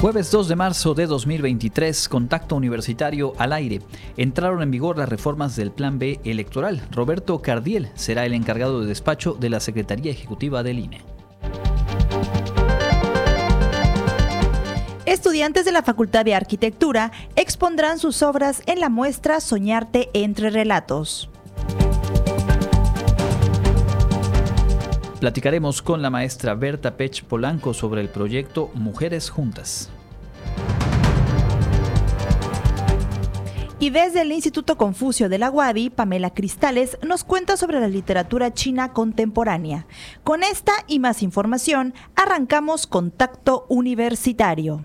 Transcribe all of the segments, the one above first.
Jueves 2 de marzo de 2023, contacto universitario al aire. Entraron en vigor las reformas del Plan B electoral. Roberto Cardiel será el encargado de despacho de la Secretaría Ejecutiva del INE. Estudiantes de la Facultad de Arquitectura expondrán sus obras en la muestra Soñarte entre relatos. Platicaremos con la maestra Berta Pech Polanco sobre el proyecto Mujeres Juntas. Y desde el Instituto Confucio de la UADI, Pamela Cristales nos cuenta sobre la literatura china contemporánea. Con esta y más información, arrancamos Contacto Universitario.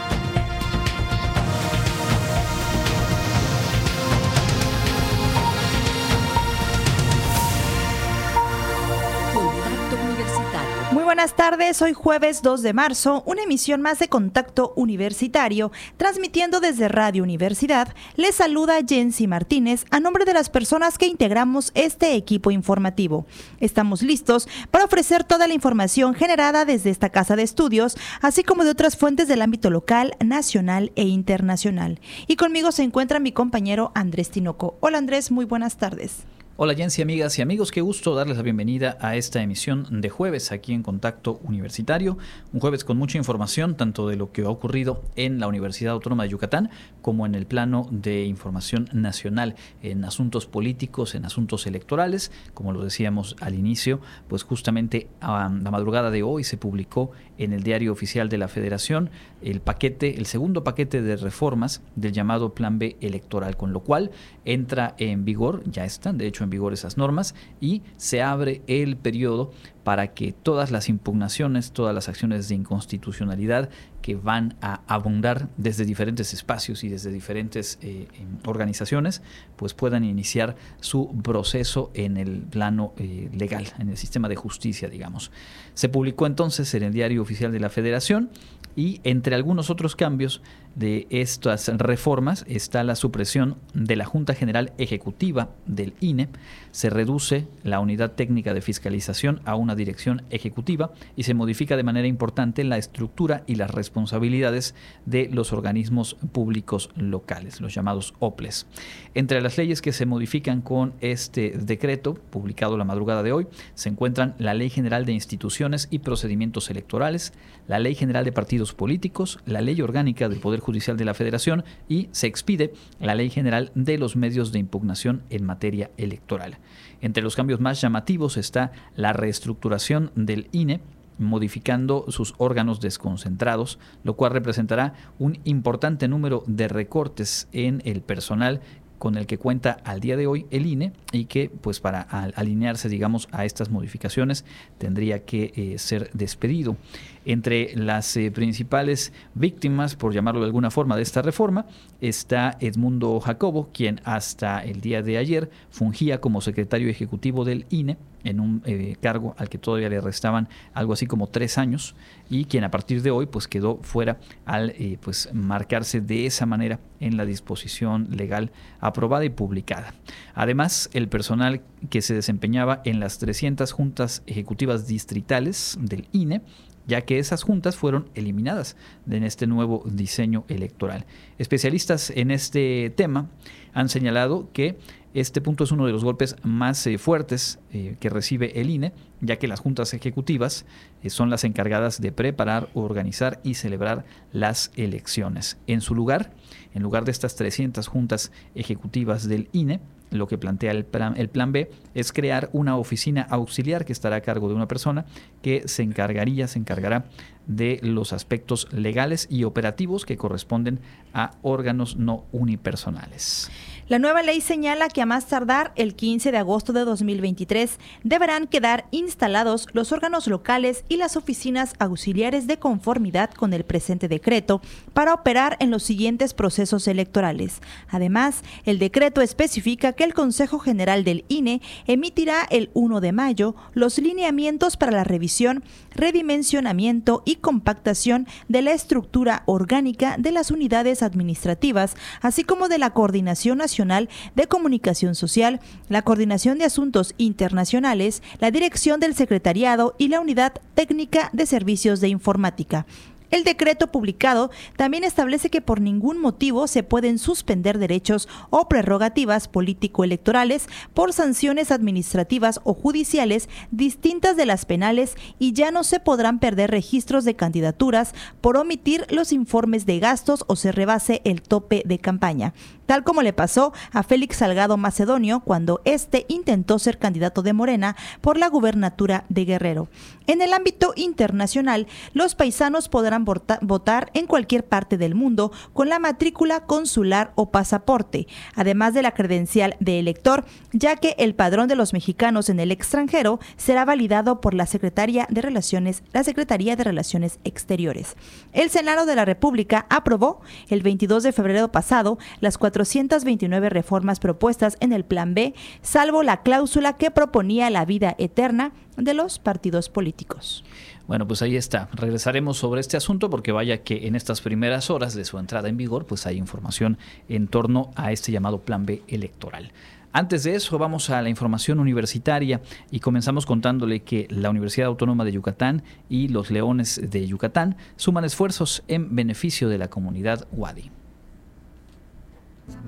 Buenas tardes. Hoy jueves 2 de marzo, una emisión más de Contacto Universitario, transmitiendo desde Radio Universidad. Les saluda Jensi Martínez a nombre de las personas que integramos este equipo informativo. Estamos listos para ofrecer toda la información generada desde esta casa de estudios, así como de otras fuentes del ámbito local, nacional e internacional. Y conmigo se encuentra mi compañero Andrés Tinoco. Hola Andrés, muy buenas tardes. Hola Jensi, amigas y amigos, qué gusto darles la bienvenida a esta emisión de jueves aquí en Contacto Universitario. Un jueves con mucha información, tanto de lo que ha ocurrido en la Universidad Autónoma de Yucatán como en el plano de información nacional, en asuntos políticos, en asuntos electorales. Como lo decíamos al inicio, pues justamente a la madrugada de hoy se publicó en el diario oficial de la Federación el paquete, el segundo paquete de reformas del llamado Plan B electoral, con lo cual entra en vigor, ya están de hecho en vigor esas normas y se abre el periodo para que todas las impugnaciones, todas las acciones de inconstitucionalidad que van a abundar desde diferentes espacios y desde diferentes eh, em, organizaciones, pues puedan iniciar su proceso en el plano eh, legal, en el sistema de justicia, digamos. Se publicó entonces en el Diario Oficial de la Federación y entre algunos otros cambios de estas reformas está la supresión de la Junta General Ejecutiva del INE, se reduce la unidad técnica de fiscalización a una dirección ejecutiva y se modifica de manera importante la estructura y las responsabilidades de los organismos públicos locales, los llamados OPLES. Entre las leyes que se modifican con este decreto, publicado la madrugada de hoy, se encuentran la Ley General de Instituciones y Procedimientos Electorales, la Ley General de Partidos Políticos, la Ley Orgánica del Poder Judicial de la Federación y se expide la Ley General de los Medios de Impugnación en materia electoral. Entre los cambios más llamativos está la reestructuración del INE, modificando sus órganos desconcentrados, lo cual representará un importante número de recortes en el personal con el que cuenta al día de hoy el INE y que pues para alinearse digamos a estas modificaciones tendría que eh, ser despedido. Entre las eh, principales víctimas, por llamarlo de alguna forma, de esta reforma está Edmundo Jacobo, quien hasta el día de ayer fungía como secretario ejecutivo del INE en un eh, cargo al que todavía le restaban algo así como tres años y quien a partir de hoy pues quedó fuera al eh, pues marcarse de esa manera en la disposición legal aprobada y publicada. Además, el personal que se desempeñaba en las 300 juntas ejecutivas distritales del INE ya que esas juntas fueron eliminadas en este nuevo diseño electoral. Especialistas en este tema han señalado que este punto es uno de los golpes más eh, fuertes eh, que recibe el INE, ya que las juntas ejecutivas eh, son las encargadas de preparar, organizar y celebrar las elecciones. En su lugar, en lugar de estas 300 juntas ejecutivas del INE, lo que plantea el plan, el plan, B es crear una oficina auxiliar que estará a cargo de una persona que se encargaría, se encargará de los aspectos legales y operativos que corresponden a órganos no unipersonales. La nueva ley señala que a más tardar el 15 de agosto de 2023 deberán quedar instalados los órganos locales y las oficinas auxiliares de conformidad con el presente decreto para operar en los siguientes procesos electorales. Además, el decreto especifica que el Consejo General del INE emitirá el 1 de mayo los lineamientos para la revisión, redimensionamiento y compactación de la estructura orgánica de las unidades administrativas, así como de la Coordinación Nacional de Comunicación Social, la Coordinación de Asuntos Internacionales, la Dirección del Secretariado y la Unidad Técnica de Servicios de Informática. El decreto publicado también establece que por ningún motivo se pueden suspender derechos o prerrogativas político-electorales por sanciones administrativas o judiciales distintas de las penales y ya no se podrán perder registros de candidaturas por omitir los informes de gastos o se rebase el tope de campaña tal como le pasó a Félix Salgado Macedonio cuando éste intentó ser candidato de Morena por la gubernatura de Guerrero. En el ámbito internacional, los paisanos podrán votar en cualquier parte del mundo con la matrícula consular o pasaporte, además de la credencial de elector, ya que el padrón de los mexicanos en el extranjero será validado por la Secretaría de Relaciones, la Secretaría de Relaciones Exteriores. El Senado de la República aprobó el 22 de febrero pasado las cuatro 429 reformas propuestas en el Plan B, salvo la cláusula que proponía la vida eterna de los partidos políticos. Bueno, pues ahí está. Regresaremos sobre este asunto porque vaya que en estas primeras horas de su entrada en vigor, pues hay información en torno a este llamado Plan B electoral. Antes de eso, vamos a la información universitaria y comenzamos contándole que la Universidad Autónoma de Yucatán y los Leones de Yucatán suman esfuerzos en beneficio de la comunidad Wadi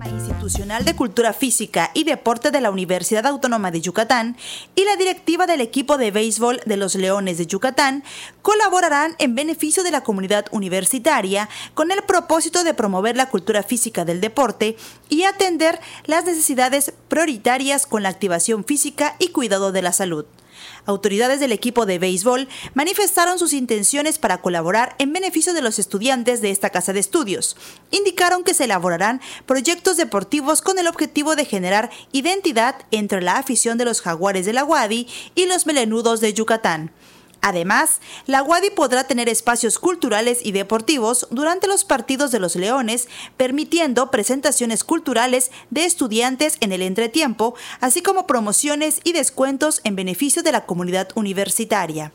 institucional de Cultura Física y Deporte de la Universidad Autónoma de Yucatán y la directiva del equipo de béisbol de los Leones de Yucatán colaborarán en beneficio de la comunidad universitaria con el propósito de promover la cultura física del deporte y atender las necesidades prioritarias con la activación física y cuidado de la salud autoridades del equipo de béisbol manifestaron sus intenciones para colaborar en beneficio de los estudiantes de esta casa de estudios. Indicaron que se elaborarán proyectos deportivos con el objetivo de generar identidad entre la afición de los jaguares de la Wadi y los melenudos de Yucatán. Además, la Wadi podrá tener espacios culturales y deportivos durante los partidos de los Leones, permitiendo presentaciones culturales de estudiantes en el entretiempo, así como promociones y descuentos en beneficio de la comunidad universitaria.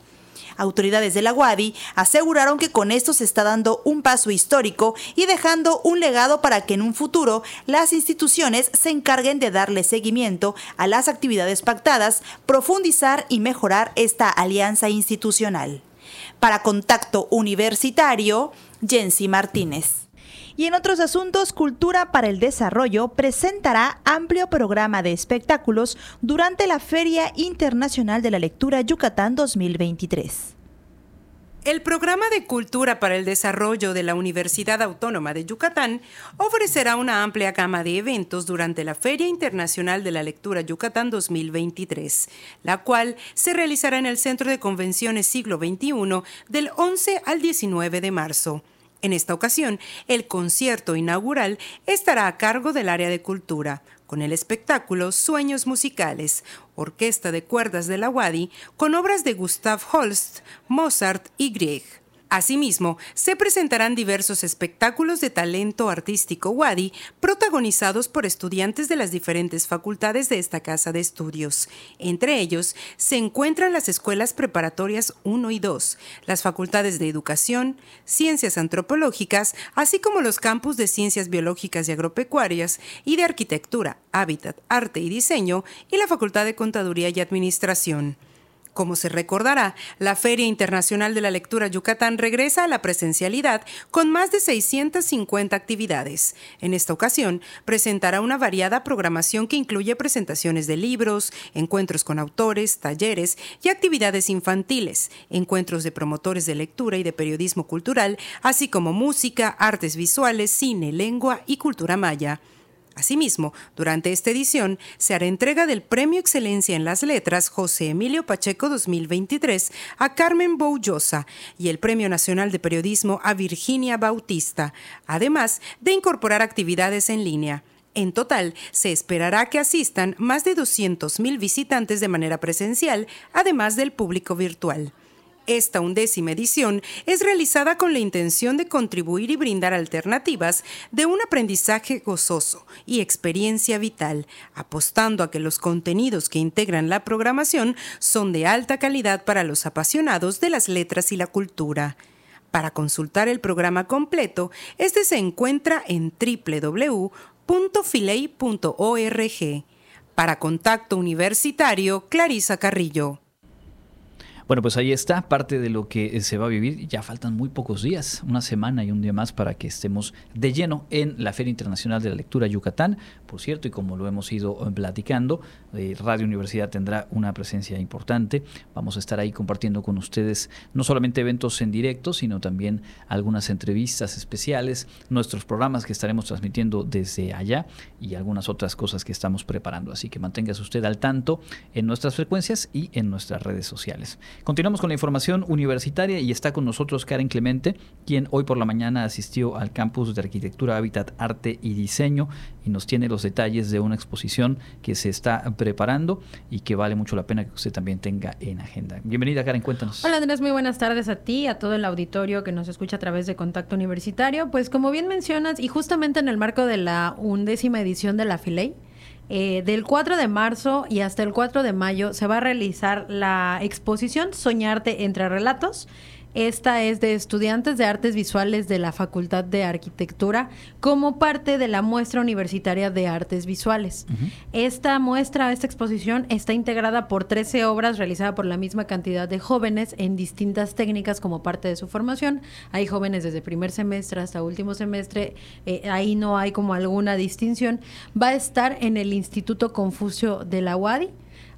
Autoridades de la UADI aseguraron que con esto se está dando un paso histórico y dejando un legado para que en un futuro las instituciones se encarguen de darle seguimiento a las actividades pactadas, profundizar y mejorar esta alianza institucional. Para Contacto Universitario, Jensi Martínez. Y en otros asuntos, Cultura para el Desarrollo presentará amplio programa de espectáculos durante la Feria Internacional de la Lectura Yucatán 2023. El programa de Cultura para el Desarrollo de la Universidad Autónoma de Yucatán ofrecerá una amplia gama de eventos durante la Feria Internacional de la Lectura Yucatán 2023, la cual se realizará en el Centro de Convenciones Siglo XXI del 11 al 19 de marzo. En esta ocasión, el concierto inaugural estará a cargo del área de cultura, con el espectáculo Sueños Musicales, orquesta de cuerdas de la Wadi, con obras de Gustav Holst, Mozart y Grieg. Asimismo, se presentarán diversos espectáculos de talento artístico Wadi protagonizados por estudiantes de las diferentes facultades de esta casa de estudios. Entre ellos se encuentran las escuelas preparatorias 1 y 2, las facultades de educación, ciencias antropológicas, así como los campus de ciencias biológicas y agropecuarias y de arquitectura, hábitat, arte y diseño y la facultad de contaduría y administración. Como se recordará, la Feria Internacional de la Lectura Yucatán regresa a la presencialidad con más de 650 actividades. En esta ocasión, presentará una variada programación que incluye presentaciones de libros, encuentros con autores, talleres y actividades infantiles, encuentros de promotores de lectura y de periodismo cultural, así como música, artes visuales, cine, lengua y cultura maya. Asimismo, durante esta edición se hará entrega del Premio Excelencia en las Letras José Emilio Pacheco 2023 a Carmen Boullosa y el Premio Nacional de Periodismo a Virginia Bautista, además de incorporar actividades en línea. En total, se esperará que asistan más de 200.000 visitantes de manera presencial, además del público virtual. Esta undécima edición es realizada con la intención de contribuir y brindar alternativas de un aprendizaje gozoso y experiencia vital, apostando a que los contenidos que integran la programación son de alta calidad para los apasionados de las letras y la cultura. Para consultar el programa completo, este se encuentra en www.filey.org. Para Contacto Universitario, Clarisa Carrillo. Bueno, pues ahí está parte de lo que eh, se va a vivir. Ya faltan muy pocos días, una semana y un día más para que estemos de lleno en la Feria Internacional de la Lectura Yucatán. Por cierto, y como lo hemos ido eh, platicando, eh, Radio Universidad tendrá una presencia importante. Vamos a estar ahí compartiendo con ustedes no solamente eventos en directo, sino también algunas entrevistas especiales, nuestros programas que estaremos transmitiendo desde allá y algunas otras cosas que estamos preparando. Así que manténgase usted al tanto en nuestras frecuencias y en nuestras redes sociales. Continuamos con la información universitaria y está con nosotros Karen Clemente, quien hoy por la mañana asistió al campus de Arquitectura, Hábitat, Arte y Diseño y nos tiene los detalles de una exposición que se está preparando y que vale mucho la pena que usted también tenga en agenda. Bienvenida Karen, cuéntanos. Hola Andrés, muy buenas tardes a ti, a todo el auditorio que nos escucha a través de Contacto Universitario. Pues como bien mencionas, y justamente en el marco de la undécima edición de la FILEI, eh, del 4 de marzo y hasta el 4 de mayo se va a realizar la exposición Soñarte entre Relatos esta es de estudiantes de artes visuales de la Facultad de Arquitectura como parte de la muestra universitaria de artes visuales. Esta muestra, esta exposición está integrada por 13 obras realizadas por la misma cantidad de jóvenes en distintas técnicas como parte de su formación. Hay jóvenes desde primer semestre hasta último semestre, eh, ahí no hay como alguna distinción. Va a estar en el Instituto Confucio de la UADI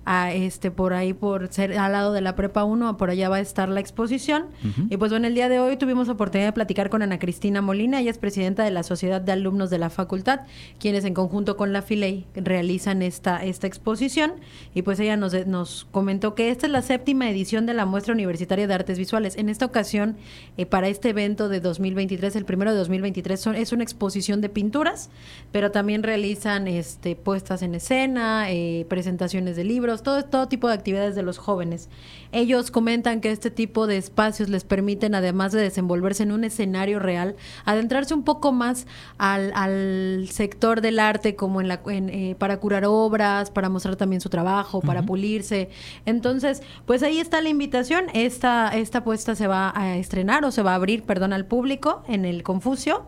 a este por ahí por ser al lado de la prepa 1 por allá va a estar la exposición. Y pues bueno el día de hoy tuvimos oportunidad de platicar con Ana Cristina Molina. Ella es presidenta de la sociedad de alumnos de la facultad quienes en conjunto con la Filey realizan esta esta exposición. Y pues ella nos, nos comentó que esta es la séptima edición de la muestra universitaria de artes visuales. En esta ocasión eh, para este evento de 2023 el primero de 2023 son, es una exposición de pinturas pero también realizan este puestas en escena eh, presentaciones de libros todo, todo tipo de actividades de los jóvenes. Ellos comentan que este tipo de espacios les permiten, además de desenvolverse en un escenario real, adentrarse un poco más al, sector del arte, como en la, eh, para curar obras, para mostrar también su trabajo, para pulirse. Entonces, pues ahí está la invitación. Esta, esta puesta se va a estrenar o se va a abrir, perdón, al público en el Confucio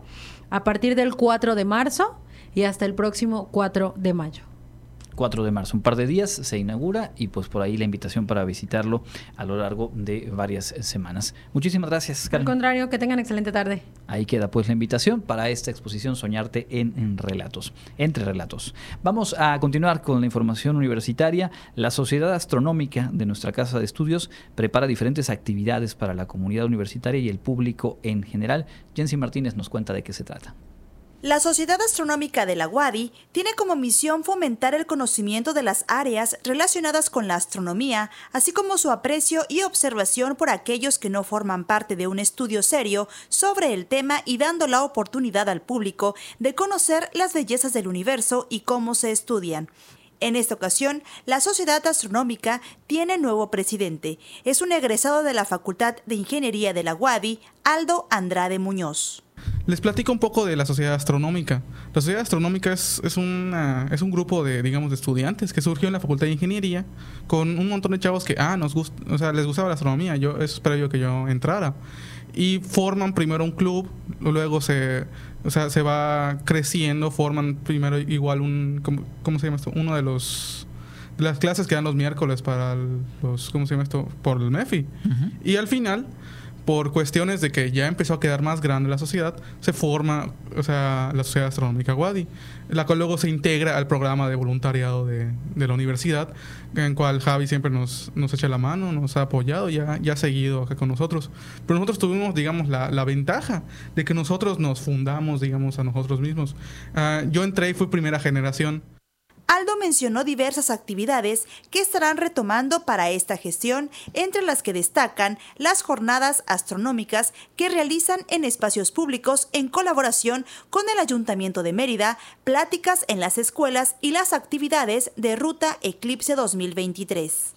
a partir del 4 de marzo y hasta el próximo 4 de mayo. 4 de marzo. Un par de días se inaugura y pues por ahí la invitación para visitarlo a lo largo de varias semanas. Muchísimas gracias, Al contrario, que tengan excelente tarde. Ahí queda pues la invitación para esta exposición Soñarte en, relatos, entre relatos. Vamos a continuar con la información universitaria. La Sociedad Astronómica de nuestra Casa de Estudios prepara diferentes actividades para la comunidad universitaria y el público en general. Jensi Martínez nos cuenta de qué se trata. La Sociedad Astronómica de la UADI tiene como misión fomentar el conocimiento de las áreas relacionadas con la astronomía, así como su aprecio y observación por aquellos que no forman parte de un estudio serio sobre el tema y dando la oportunidad al público de conocer las bellezas del universo y cómo se estudian. En esta ocasión, la Sociedad Astronómica tiene nuevo presidente. Es un egresado de la Facultad de Ingeniería de la UADI, Aldo Andrade Muñoz. Les platico un poco de la Sociedad Astronómica. La Sociedad Astronómica es, es, es un grupo de, digamos, de estudiantes que surgió en la Facultad de Ingeniería con un montón de chavos que, ah, nos gusta, o sea, les gustaba la astronomía. Yo, eso es previo que yo entrara. Y forman primero un club, luego se, o sea, se va creciendo, forman primero igual un, ¿cómo, se llama esto? Uno de los las clases que dan los miércoles para los, ¿cómo se llama esto? Por el MEFI. Y al final por cuestiones de que ya empezó a quedar más grande la sociedad, se forma, o sea, la Sociedad Astronómica Wadi, la cual luego se integra al programa de voluntariado de, la universidad, en cual Javi siempre nos, nos echa la mano, nos ha apoyado y ha, ya seguido acá con nosotros. Pero nosotros tuvimos, digamos, la, la ventaja de que nosotros nos fundamos, digamos, a nosotros mismos. Ah, yo entré y fui primera generación Aldo mencionó diversas actividades que estarán retomando para esta gestión, entre las que destacan las jornadas astronómicas que realizan en espacios públicos en colaboración con el Ayuntamiento de Mérida, pláticas en las escuelas y las actividades de Ruta Eclipse 2023.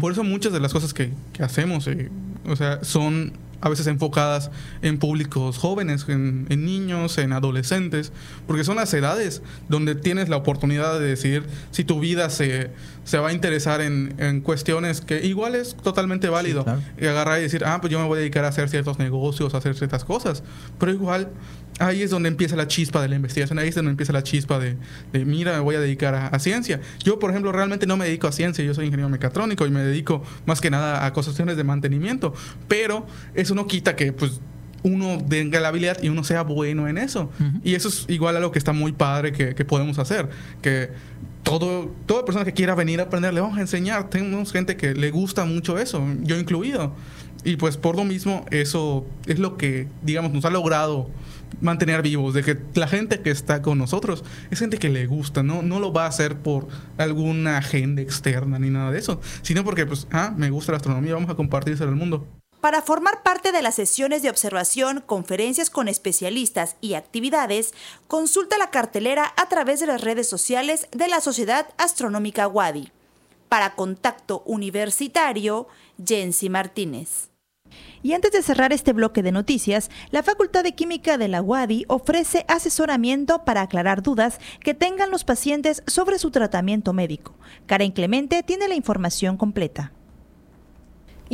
Por eso muchas de las cosas que, hacemos, eh, o sea, son a veces enfocadas en públicos jóvenes, en, niños, en adolescentes, porque son las edades donde tienes la oportunidad de decidir si tu vida se, se va a interesar en, cuestiones que igual es totalmente válido. Y agarrar y decir, ah, pues yo me voy a dedicar a hacer ciertos negocios, a hacer ciertas cosas, pero igual ahí es donde empieza la chispa de la investigación, ahí es donde empieza la chispa de, mira, me voy a dedicar a, ciencia. Yo, por ejemplo, realmente no me dedico a ciencia, yo soy ingeniero mecatrónico y me dedico más que nada a cuestiones de mantenimiento, pero eso no quita que pues uno tenga la habilidad y uno sea bueno en eso. Y eso es igual a lo que está muy padre que, que podemos hacer, que todo, toda persona que quiera venir a aprender, le vamos a enseñar. Tenemos gente que le gusta mucho eso, yo incluido. Y pues por lo mismo, eso es lo que, digamos, nos ha logrado mantener vivos, de que la gente que está con nosotros es gente que le gusta, no, no lo va a hacer por alguna agenda externa ni nada de eso, sino porque, pues, ah, me gusta la astronomía, vamos a compartirse al mundo. Para formar parte de las sesiones de observación, conferencias con especialistas y actividades, consulta la cartelera a través de las redes sociales de la Sociedad Astronómica Wadi. Para Contacto Universitario, Jensi Martínez. Y antes de cerrar este bloque de noticias, la Facultad de Química de la UADI ofrece asesoramiento para aclarar dudas que tengan los pacientes sobre su tratamiento médico. Karen Clemente tiene la información completa.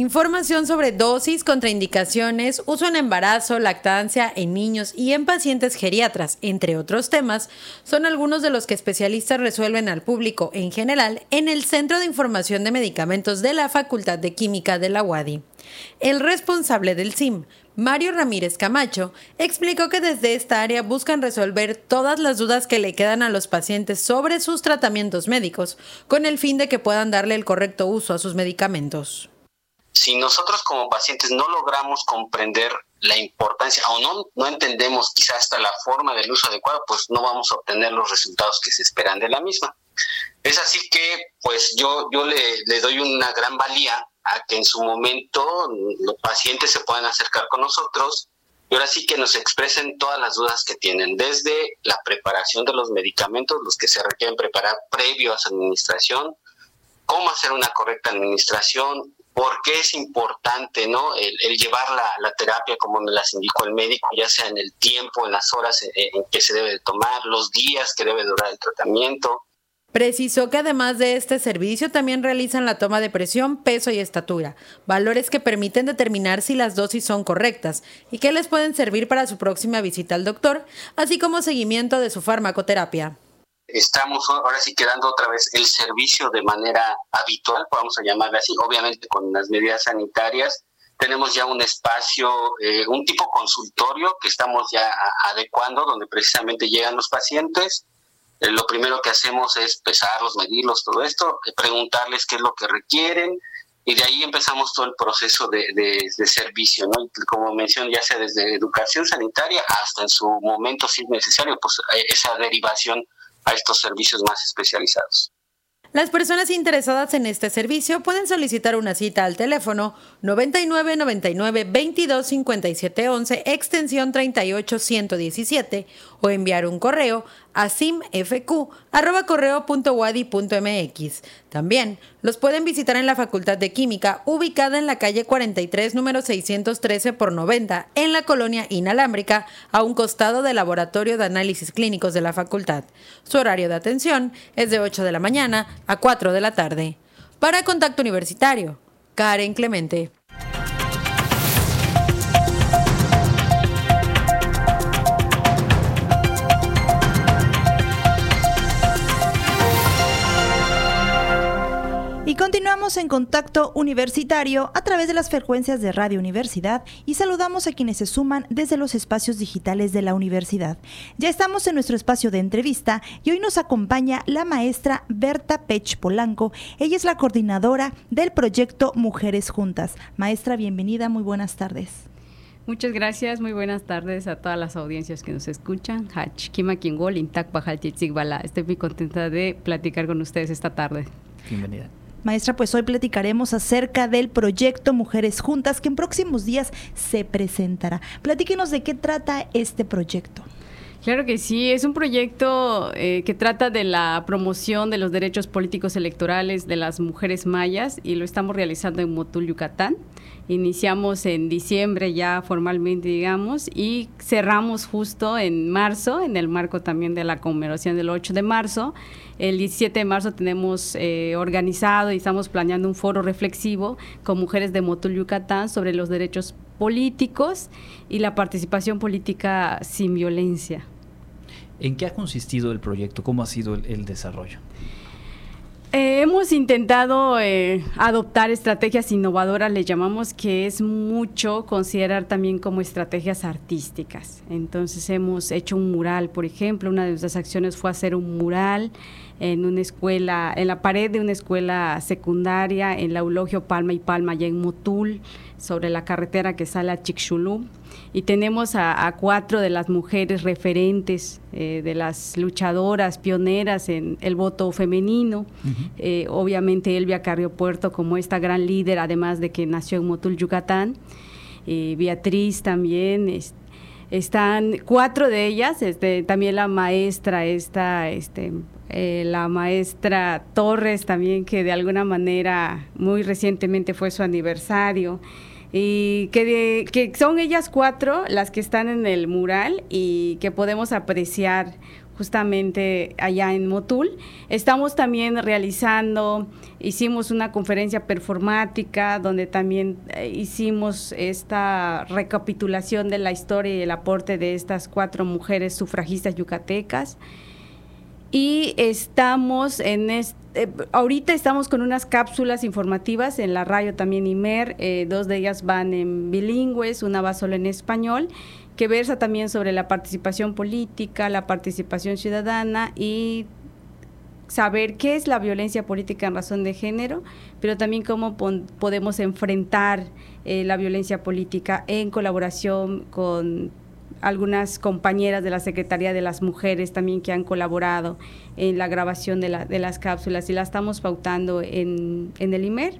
Información sobre dosis, contraindicaciones, uso en embarazo, lactancia en niños y en pacientes geriatras, entre otros temas, son algunos de los que especialistas resuelven al público en general en el Centro de Información de Medicamentos de la Facultad de Química de la UADI. El responsable del CIM, Mario Ramírez Camacho, explicó que desde esta área buscan resolver todas las dudas que le quedan a los pacientes sobre sus tratamientos médicos, con el fin de que puedan darle el correcto uso a sus medicamentos si nosotros como pacientes no logramos comprender la importancia o no, no entendemos quizás hasta la forma del uso adecuado, pues no vamos a obtener los resultados que se esperan de la misma. Es así que pues yo, yo le, le doy una gran valía a que en su momento los pacientes se puedan acercar con nosotros y ahora sí que nos expresen todas las dudas que tienen, desde la preparación de los medicamentos, los que se requieren preparar previo a su administración, cómo hacer una correcta administración, por qué es importante ¿no? el, llevar la, terapia como me las indicó el médico, ya sea en el tiempo, en las horas en, que se debe de tomar, los días que debe durar el tratamiento. Precisó que además de este servicio también realizan la toma de presión, peso y estatura, valores que permiten determinar si las dosis son correctas y que les pueden servir para su próxima visita al doctor, así como seguimiento de su farmacoterapia estamos ahora sí quedando otra vez el servicio de manera habitual, vamos a llamarle así, obviamente con las medidas sanitarias. Tenemos ya un espacio, eh, un tipo consultorio que estamos ya adecuando, donde precisamente llegan los pacientes. Eh, lo primero que hacemos es pesarlos, medirlos, todo esto, eh, preguntarles qué es lo que requieren, y de ahí empezamos todo el proceso de, de, servicio, ¿no? Como mencioné, ya sea desde educación sanitaria hasta en su momento, si es necesario, pues esa derivación a estos servicios más especializados. Las personas interesadas en este servicio pueden solicitar una cita al teléfono 99 99 22 57 11 extensión 38 117 o enviar un correo a simfq.correo.wadi.mx. También los pueden visitar en la Facultad de Química, ubicada en la calle 43, número 613 por 90, en la colonia inalámbrica, a un costado del Laboratorio de Análisis Clínicos de la Facultad. Su horario de atención es de 8 de la mañana a 4 de la tarde. Para Contacto Universitario, Karen Clemente. En contacto universitario a través de las frecuencias de Radio Universidad y saludamos a quienes se suman desde los espacios digitales de la universidad. Ya estamos en nuestro espacio de entrevista y hoy nos acompaña la maestra Berta Pech Polanco. Ella es la coordinadora del proyecto Mujeres Juntas. Maestra, bienvenida, muy buenas tardes. Muchas gracias, muy buenas tardes a todas las audiencias que nos escuchan. Estoy muy contenta de platicar con ustedes esta tarde. Bienvenida. Maestra, pues hoy platicaremos acerca del proyecto Mujeres Juntas que en próximos días se presentará. Platíquenos de qué trata este proyecto. Claro que sí, es un proyecto eh, que trata de la promoción de los derechos políticos electorales de las mujeres mayas y lo estamos realizando en Motul, Yucatán. Iniciamos en diciembre ya formalmente, digamos, y cerramos justo en marzo, en el marco también de la conmemoración del 8 de marzo. El 17 de marzo tenemos eh, organizado y estamos planeando un foro reflexivo con mujeres de Motul, Yucatán sobre los derechos políticos y la participación política sin violencia. ¿En qué ha consistido el proyecto? ¿Cómo ha sido el, desarrollo? Eh, hemos intentado eh, adoptar estrategias innovadoras, le llamamos que es mucho considerar también como estrategias artísticas. Entonces hemos hecho un mural, por ejemplo, una de nuestras acciones fue hacer un mural en una escuela, en la pared de una escuela secundaria en la Eulogio Palma y Palma, allá en Motul, sobre la carretera que sale a Chicxulub. Y tenemos a, cuatro de las mujeres referentes, eh, de las luchadoras pioneras en el voto femenino. Eh, obviamente Elvia Carrio Puerto como esta gran líder, además de que nació en Motul, Yucatán. Eh, Beatriz también, están cuatro de ellas, este, también la maestra esta, este, eh, la maestra Torres también, que de alguna manera muy recientemente fue su aniversario, y que, que son ellas cuatro las que están en el mural y que podemos apreciar justamente allá en Motul. Estamos también realizando, hicimos una conferencia performática donde también eh, hicimos esta recapitulación de la historia y el aporte de estas cuatro mujeres sufragistas yucatecas y estamos en este, ahorita estamos con unas cápsulas informativas en la radio también IMER, eh, dos de ellas van en bilingües, una va solo en español, que versa también sobre la participación política, la participación ciudadana y saber qué es la violencia política en razón de género, pero también cómo podemos enfrentar eh, la violencia política en colaboración con algunas compañeras de la Secretaría de las Mujeres también que han colaborado en la grabación de, la, de las cápsulas y la estamos pautando en, en, el IMER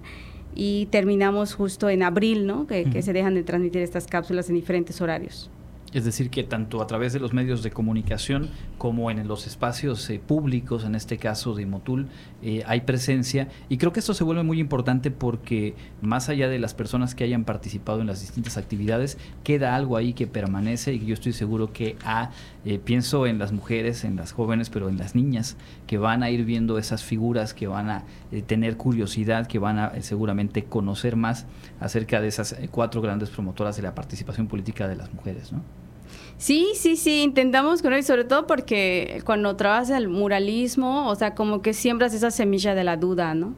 y terminamos justo en abril, ¿no? que se dejan de transmitir estas cápsulas en diferentes horarios. Es decir, que tanto a través de los medios de comunicación como en los espacios eh, públicos, en este caso de Motul, eh, hay presencia. Y creo que esto se vuelve muy importante porque más allá de las personas que hayan participado en las distintas actividades, queda algo ahí que permanece y yo estoy seguro que a, eh, pienso en las mujeres, en las jóvenes, pero en las niñas, que van a ir viendo esas figuras, que van a tener curiosidad, que van a seguramente conocer más acerca de esas cuatro grandes promotoras de la participación política de las mujeres, ¿no? Sí, sí, sí, intentamos con sobre todo porque cuando trabajas el muralismo, o sea, como que siembras esa semilla de la duda, ¿no?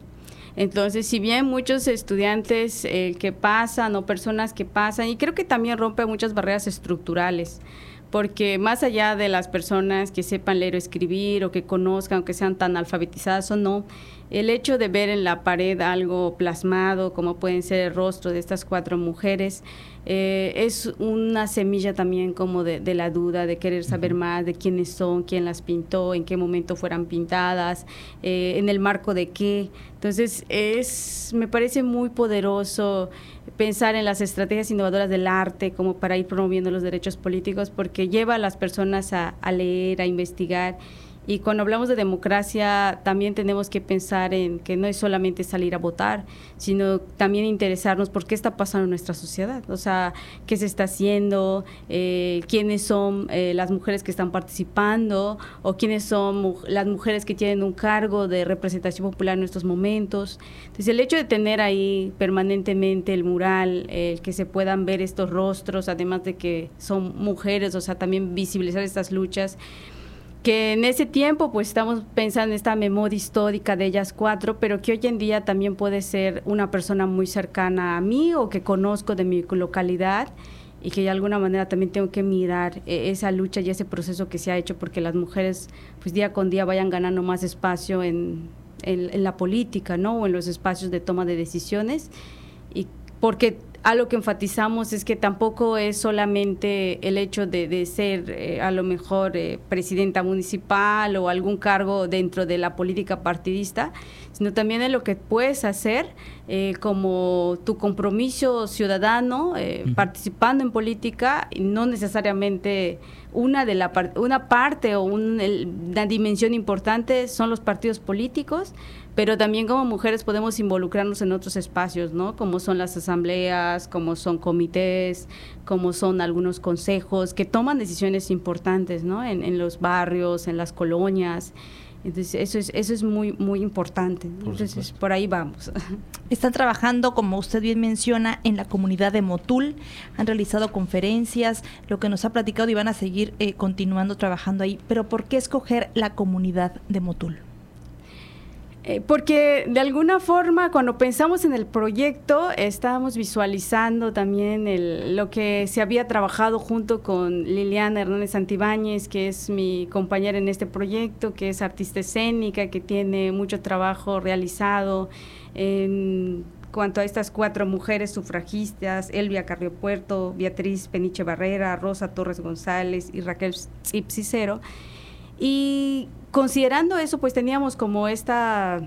Entonces, si bien muchos estudiantes eh, que pasan o personas que pasan, y creo que también rompe muchas barreras estructurales, porque más allá de las personas que sepan leer o escribir o que conozcan o que sean tan alfabetizadas o no, el hecho de ver en la pared algo plasmado, como pueden ser el rostro de estas cuatro mujeres, eh, es una semilla también como de, la duda, de querer saber más de quiénes son, quién las pintó, en qué momento fueran pintadas, eh, en el marco de qué. Entonces, es, me parece muy poderoso pensar en las estrategias innovadoras del arte como para ir promoviendo los derechos políticos, porque lleva a las personas a, a leer, a investigar y cuando hablamos de democracia, también tenemos que pensar en que no es solamente salir a votar, sino también interesarnos por qué está pasando en nuestra sociedad. O sea, qué se está haciendo, eh, quiénes son eh, las mujeres que están participando o quiénes son las mujeres que tienen un cargo de representación popular en estos momentos. Entonces, el hecho de tener ahí permanentemente el mural, el que se puedan ver estos rostros, además de que son mujeres, o sea, también visibilizar estas luchas que en ese tiempo pues estamos pensando en esta memoria histórica de ellas cuatro, pero que hoy en día también puede ser una persona muy cercana a mí o que conozco de mi localidad y que de alguna manera también tengo que mirar eh, esa lucha y ese proceso que se ha hecho porque las mujeres pues día con día vayan ganando más espacio en, en, la política, ¿no? O en los espacios de toma de decisiones y porque algo que enfatizamos es que tampoco es solamente el hecho de, ser eh, a lo mejor eh, presidenta municipal o algún cargo dentro de la política partidista, sino también en lo que puedes hacer eh, como tu compromiso ciudadano, participando en política, no necesariamente una de la una parte o una dimensión importante son los partidos políticos, pero también como mujeres podemos involucrarnos en otros espacios, ¿no? Como son las asambleas, como son comités, como son algunos consejos que toman decisiones importantes, ¿no? En, en los barrios, en las colonias. Entonces, eso es, eso es muy, muy importante. Entonces, por ahí vamos. Están trabajando, como usted bien menciona, en la comunidad de Motul. Han realizado conferencias, lo que nos ha platicado y van a seguir eh, continuando trabajando ahí. Pero ¿por qué escoger la comunidad de Motul? Eh, porque de alguna forma cuando pensamos en el proyecto estábamos visualizando también el, lo que se había trabajado junto con Liliana Hernández Santibáñez, que es mi compañera en este proyecto, que es artista escénica, que tiene mucho trabajo realizado en cuanto a estas cuatro mujeres sufragistas, Elvia Carrio Puerto, Beatriz Peniche Barrera, Rosa Torres González y Raquel Ipsicero. Y considerando eso, pues teníamos como esta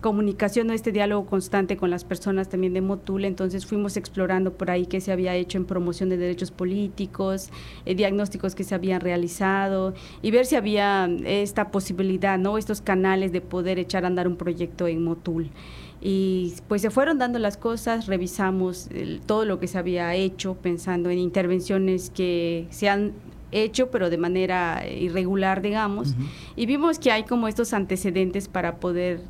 comunicación, este diálogo constante con las personas también de Motul, entonces fuimos explorando por ahí qué se había hecho en promoción de derechos políticos, eh, diagnósticos que se habían realizado y ver si había esta posibilidad, ¿no? estos canales de poder echar a andar un proyecto en Motul. Y pues se fueron dando las cosas, revisamos todo lo que se había hecho, pensando en intervenciones que se han hecho, pero de manera irregular, digamos, y vimos que hay como estos antecedentes para poder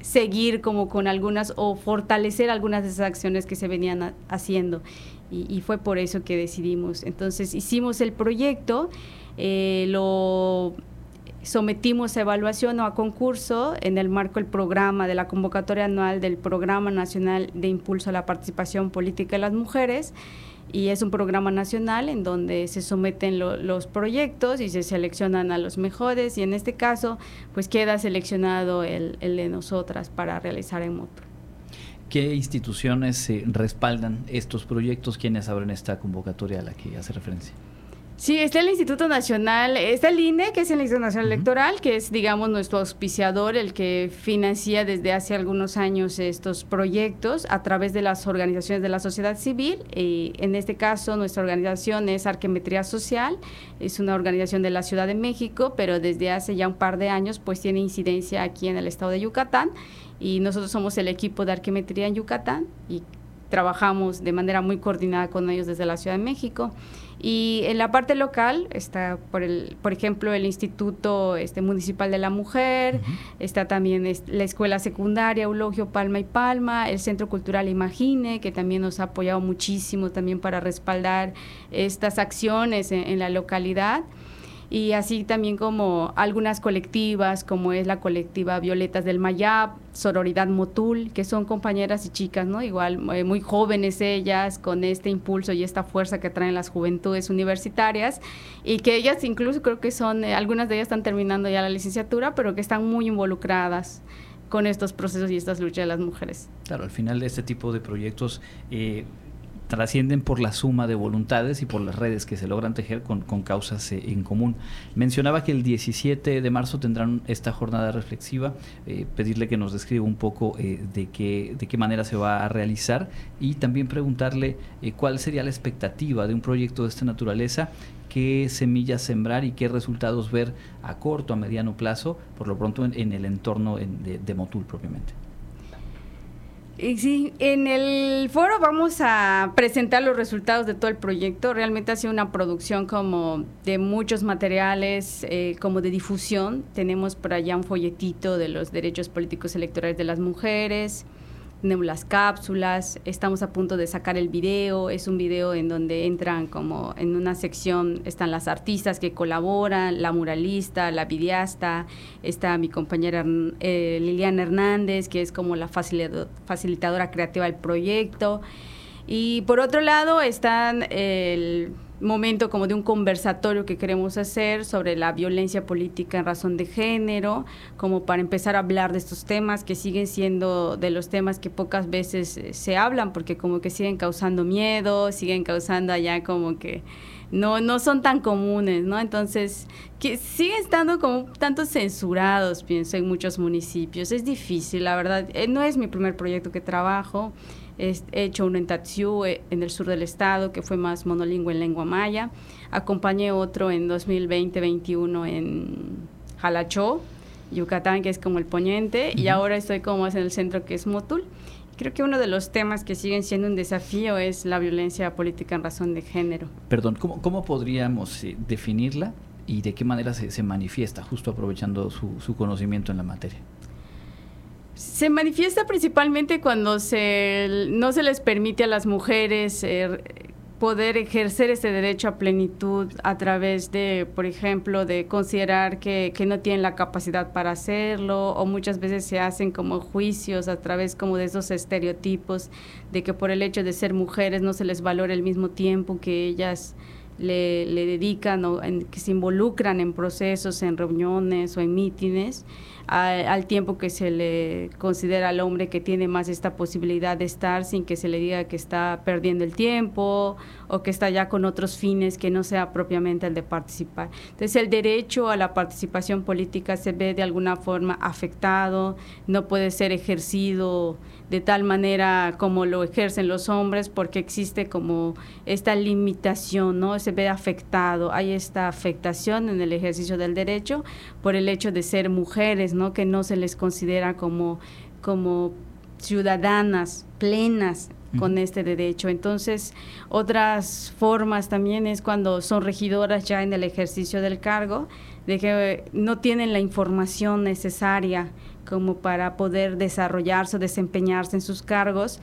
seguir como con algunas o fortalecer algunas de esas acciones que se venían haciendo. Y, fue por eso que decidimos. Entonces hicimos el proyecto, eh, lo sometimos a evaluación o a concurso en el marco del programa de la convocatoria anual del Programa Nacional de Impulso a la Participación Política de las Mujeres y es un programa nacional en donde se someten los proyectos y se seleccionan a los mejores y en este caso pues queda seleccionado el, el de nosotras para realizar en moto. ¿Qué instituciones respaldan estos proyectos? ¿Quiénes abren esta convocatoria a la que hace referencia? Sí, está el Instituto Nacional, está el INE, que es el Instituto Nacional Electoral, que es, digamos, nuestro auspiciador, el que financia desde hace algunos años estos proyectos a través de las organizaciones de la sociedad civil. Y en este caso, nuestra organización es Arquemetría Social, es una organización de la Ciudad de México, pero desde hace ya un par de años, pues tiene incidencia aquí en el estado de Yucatán. Y nosotros somos el equipo de Arquemetría en Yucatán y trabajamos de manera muy coordinada con ellos desde la Ciudad de México. Y en la parte local está, por, el, por ejemplo, el Instituto este, Municipal de la Mujer, está también la Escuela Secundaria Eulogio Palma y Palma, el Centro Cultural Imagine, que también nos ha apoyado muchísimo también para respaldar estas acciones en la localidad y así también como algunas colectivas, como es la colectiva Violetas del Mayab, Sororidad Motul, que son compañeras y chicas, ¿no? Igual eh, muy jóvenes ellas, con este impulso y esta fuerza que traen las juventudes universitarias, y que ellas incluso creo que son, eh, algunas de ellas están terminando ya la licenciatura, pero que están muy involucradas con estos procesos y estas luchas de las mujeres. Claro, al final de este tipo de proyectos... Eh, trascienden por la suma de voluntades y por las redes que se logran tejer con, causas eh, en común. Mencionaba que el 17 de marzo tendrán esta jornada reflexiva, eh, pedirle que nos describa un poco eh, de, qué, de qué manera se va a realizar y también preguntarle cuál sería la expectativa de un proyecto de esta naturaleza qué semillas sembrar y qué resultados ver a corto, a mediano plazo, por lo pronto en, el entorno de Motul propiamente. Y sí, en el foro vamos a presentar los resultados de todo el proyecto. Realmente ha sido una producción como de muchos materiales, eh, como de difusión. Tenemos por allá un folletito de los derechos políticos electorales de las mujeres tenemos las cápsulas, estamos a punto de sacar el video, es un video en donde entran como en una sección, están las artistas que colaboran, la muralista, la videasta, está mi compañera eh, Liliana Hernández, que es como la facilitadora creativa del proyecto. Y por otro lado están momento como de un conversatorio que queremos hacer sobre la violencia política en razón de género, como para empezar a hablar de estos temas que siguen siendo de los temas que pocas veces eh, se hablan, porque como que siguen causando miedo, siguen causando allá como que no, no son tan comunes, ¿no? Entonces, que siguen estando como tanto censurados, pienso, en muchos municipios. Es difícil, la verdad. Eh, no es mi primer proyecto que trabajo. He hecho uno en Tatsiú, eh, en el sur del estado, que fue más monolingüe en lengua maya. Acompañé otro en 2020-21 en Jalachó, Yucatán, que es como el poniente, y ahora estoy como más en el centro, que es Motul. Creo que uno de los temas que siguen siendo un desafío es la violencia política en razón de género. Perdón, ¿cómo, cómo podríamos eh, definirla y de qué manera se, se manifiesta, justo aprovechando su, su conocimiento en la materia? Se manifiesta principalmente cuando se, no se les permite a las mujeres eh, poder ejercer ese derecho a plenitud a través de, por ejemplo, de considerar que, que, no tienen la capacidad para hacerlo o muchas veces se hacen como juicios a través como de esos estereotipos de que por el hecho de ser mujeres no se les valora el mismo tiempo que ellas le, le dedican o en, que se involucran en procesos, en reuniones o en mítines al tiempo que se le considera al hombre que tiene más esta posibilidad de estar sin que se le diga que está perdiendo el tiempo o que está ya con otros fines que no sea propiamente el de participar. Entonces el derecho a la participación política se ve de alguna forma afectado, no puede ser ejercido de tal manera como lo ejercen los hombres porque existe como esta limitación, ¿no? Se ve afectado, hay esta afectación en el ejercicio del derecho por el hecho de ser mujeres, ¿no? Que no se les considera como, como ciudadanas plenas con este derecho. Entonces, otras formas también es cuando son regidoras ya en el ejercicio del cargo, de que no tienen la información necesaria como para poder desarrollarse o desempeñarse en sus cargos,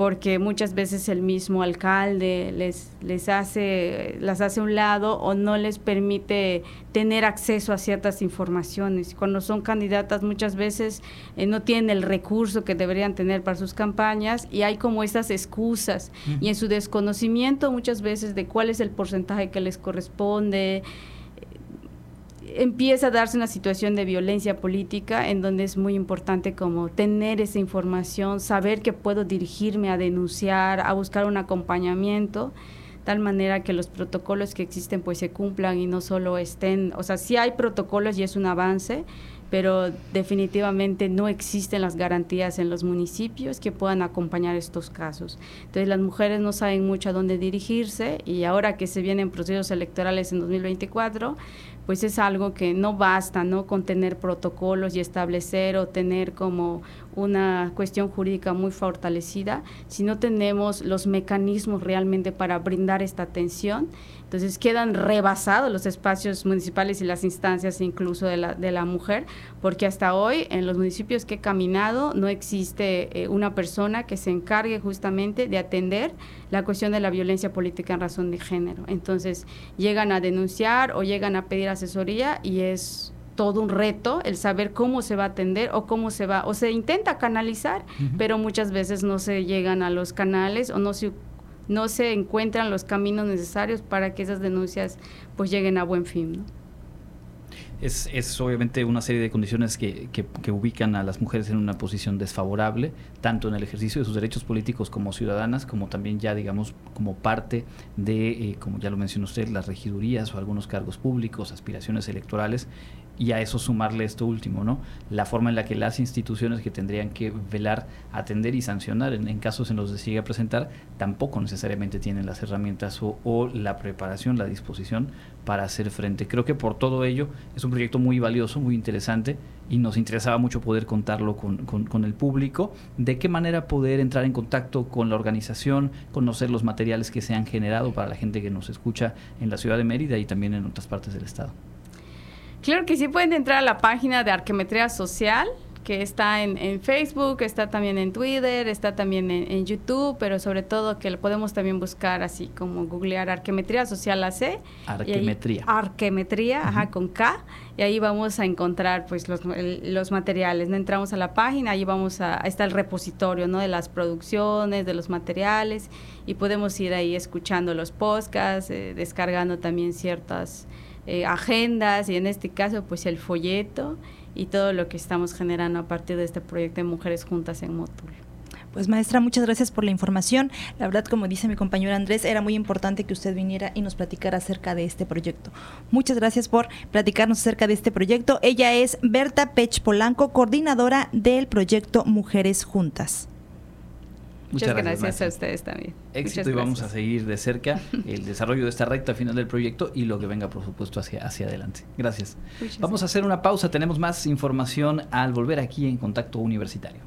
porque muchas veces el mismo alcalde les, les hace, las hace a un lado o no les permite tener acceso a ciertas informaciones. Cuando son candidatas muchas veces eh, no tienen el recurso que deberían tener para sus campañas y hay como esas excusas y en su desconocimiento muchas veces de cuál es el porcentaje que les corresponde empieza a darse una situación de violencia política en donde es muy importante como tener esa información, saber que puedo dirigirme a denunciar, a buscar un acompañamiento, tal manera que los protocolos que existen pues se cumplan y no solo estén, o sea, sí hay protocolos y es un avance, pero definitivamente no existen las garantías en los municipios que puedan acompañar estos casos. Entonces las mujeres no saben mucho a dónde dirigirse y ahora que se vienen procesos electorales en 2024, pues es algo que no basta, ¿no? Con tener protocolos y establecer o tener como una cuestión jurídica muy fortalecida, si no tenemos los mecanismos realmente para brindar esta atención entonces quedan rebasados los espacios municipales y las instancias incluso de la, de la mujer, porque hasta hoy en los municipios que he caminado no existe eh, una persona que se encargue justamente de atender la cuestión de la violencia política en razón de género. Entonces llegan a denunciar o llegan a pedir asesoría y es todo un reto el saber cómo se va a atender o cómo se va, o se intenta canalizar, pero muchas veces no se llegan a los canales o no se no se encuentran los caminos necesarios para que esas denuncias pues lleguen a buen fin. Es, es, obviamente una serie de condiciones que, que, ubican a las mujeres en una posición desfavorable, tanto en el ejercicio de sus derechos políticos como ciudadanas, como también ya, digamos, como parte de, eh, como ya lo mencionó usted, las regidurías o algunos cargos públicos, aspiraciones electorales, y a eso sumarle esto último, ¿no? La forma en la que las instituciones que tendrían que velar, atender y sancionar en, casos en los que se llegue a presentar, tampoco necesariamente tienen las herramientas o, la preparación, la disposición para hacer frente. Creo que por todo ello es un proyecto muy valioso, muy interesante y nos interesaba mucho poder contarlo con, con, el público. ¿De qué manera poder entrar en contacto con la organización, conocer los materiales que se han generado para la gente que nos escucha en la ciudad de Mérida y también en otras partes del estado? Claro que sí pueden entrar a la página de Arquemetría Social, que está en, Facebook, está también en Twitter, está también en, YouTube, pero sobre todo que lo podemos también buscar así como googlear Arquemetría Social AC. Arquemetría. arquemetría, ajá, con K. Y ahí vamos a encontrar pues los, los materiales. ¿no? Entramos a la página, ahí vamos a, está el repositorio ¿no? de las producciones, de los materiales, y podemos ir ahí escuchando los podcasts, eh, descargando también ciertas eh, agendas, y en este caso pues el folleto y todo lo que estamos generando a partir de este proyecto de Mujeres Juntas en Motul. Pues maestra, muchas gracias por la información. La verdad, como dice mi compañero Andrés, era muy importante que usted viniera y nos platicara acerca de este proyecto. Muchas gracias por platicarnos acerca de este proyecto. Ella es Berta Pech Polanco, coordinadora del proyecto Mujeres Juntas. Muchas, gracias, a ustedes también. Éxito y vamos a seguir de cerca el desarrollo de esta recta final del proyecto y lo que venga, por supuesto, hacia, hacia adelante. Gracias. vamos a hacer una pausa. Tenemos más información al volver aquí en Contacto Universitario.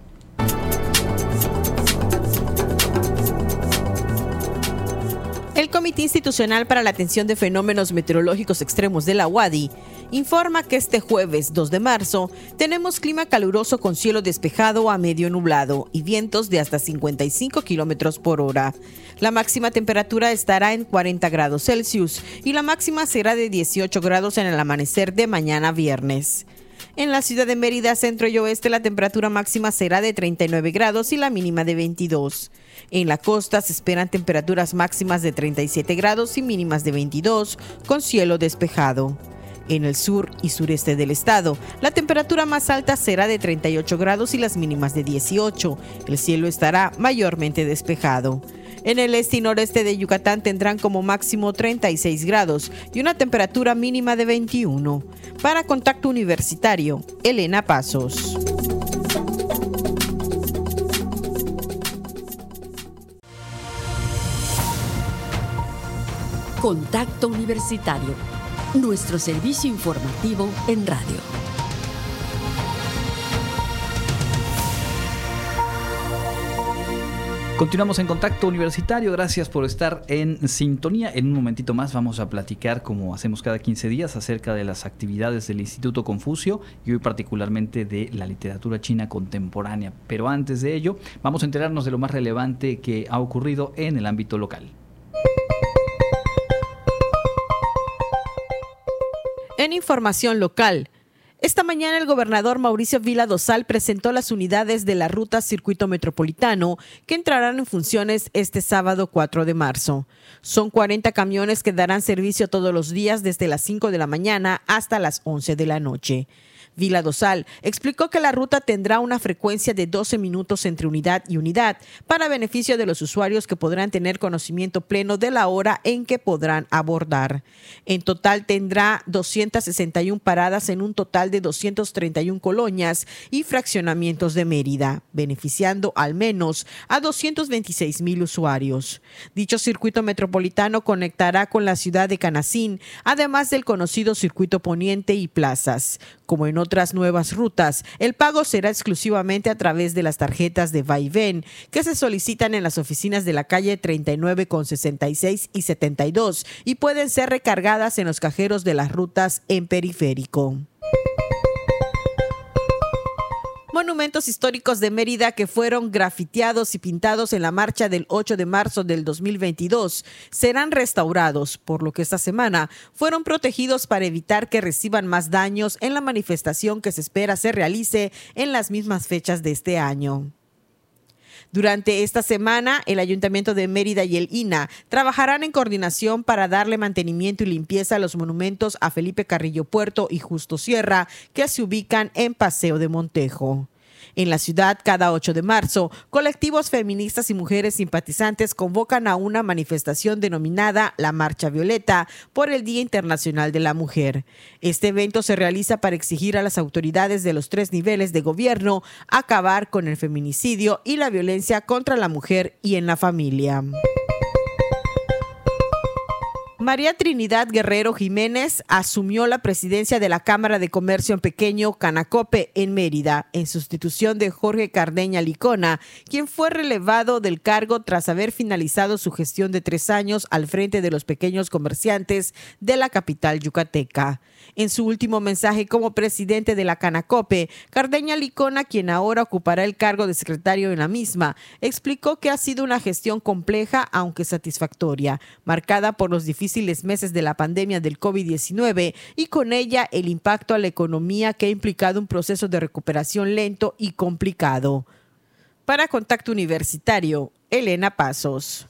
El Comité Institucional para la Atención de Fenómenos Meteorológicos Extremos de la UADI informa que este jueves 2 de marzo tenemos clima caluroso con cielo despejado a medio nublado y vientos de hasta 55 kilómetros por hora. La máxima temperatura estará en 40 grados Celsius y la máxima será de 18 grados en el amanecer de mañana viernes. En la ciudad de Mérida, centro y oeste, la temperatura máxima será de 39 grados y la mínima de 22. En la costa se esperan temperaturas máximas de 37 grados y mínimas de 22, con cielo despejado. En el sur y sureste del estado, la temperatura más alta será de 38 grados y las mínimas de 18. El cielo estará mayormente despejado. En el este y noreste de Yucatán tendrán como máximo 36 grados y una temperatura mínima de 21. Para Contacto Universitario, Elena Pasos. Contacto Universitario, nuestro servicio informativo en radio. Continuamos en contacto universitario, gracias por estar en sintonía. En un momentito más vamos a platicar, como hacemos cada 15 días, acerca de las actividades del Instituto Confucio y hoy particularmente de la literatura china contemporánea. Pero antes de ello, vamos a enterarnos de lo más relevante que ha ocurrido en el ámbito local. Información local, esta mañana el gobernador Mauricio Vila Dosal presentó las unidades de la ruta Circuito Metropolitano que entrarán en funciones este sábado 4 de marzo. Son 40 camiones que darán servicio todos los días desde las 5 de la mañana hasta las 11 de la noche. Vila Dosal explicó que la ruta tendrá una frecuencia de 12 minutos entre unidad y unidad para beneficio de los usuarios que podrán tener conocimiento pleno de la hora en que podrán abordar. En total tendrá 261 paradas en un total de 231 colonias y fraccionamientos de Mérida, beneficiando al menos a 226 mil usuarios. Dicho circuito metropolitano conectará con la ciudad de Canacín, además del conocido circuito poniente y plazas. Como en otras nuevas rutas, el pago será exclusivamente a través de las tarjetas de vaivén que se solicitan en las oficinas de la calle 39 con 66 y 72 y pueden ser recargadas en los cajeros de las rutas en periférico monumentos históricos de Mérida que fueron grafiteados y pintados en la marcha del 8 de marzo del 2022 serán restaurados, por lo que esta semana fueron protegidos para evitar que reciban más daños en la manifestación que se espera se realice en las mismas fechas de este año. Durante esta semana, el Ayuntamiento de Mérida y el INA trabajarán en coordinación para darle mantenimiento y limpieza a los monumentos a Felipe Carrillo Puerto y Justo Sierra que se ubican en Paseo de Montejo. En la ciudad, cada 8 de marzo, colectivos feministas y mujeres simpatizantes convocan a una manifestación denominada la Marcha Violeta por el Día Internacional de la Mujer. Este evento se realiza para exigir a las autoridades de los tres niveles de gobierno acabar con el feminicidio y la violencia contra la mujer y en la familia. María Trinidad Guerrero Jiménez asumió la presidencia de la Cámara de Comercio en Pequeño Canacope en Mérida, en sustitución de Jorge Cardeña Licona, quien fue relevado del cargo tras haber finalizado su gestión de tres años al frente de los pequeños comerciantes de la capital yucateca. En su último mensaje como presidente de la Canacope, Cardeña Licona, quien ahora ocupará el cargo de secretario en la misma, explicó que ha sido una gestión compleja aunque satisfactoria, marcada por los difíciles meses de la pandemia del COVID-19 y con ella el impacto a la economía que ha implicado un proceso de recuperación lento y complicado. Para Contacto Universitario, Elena Pasos.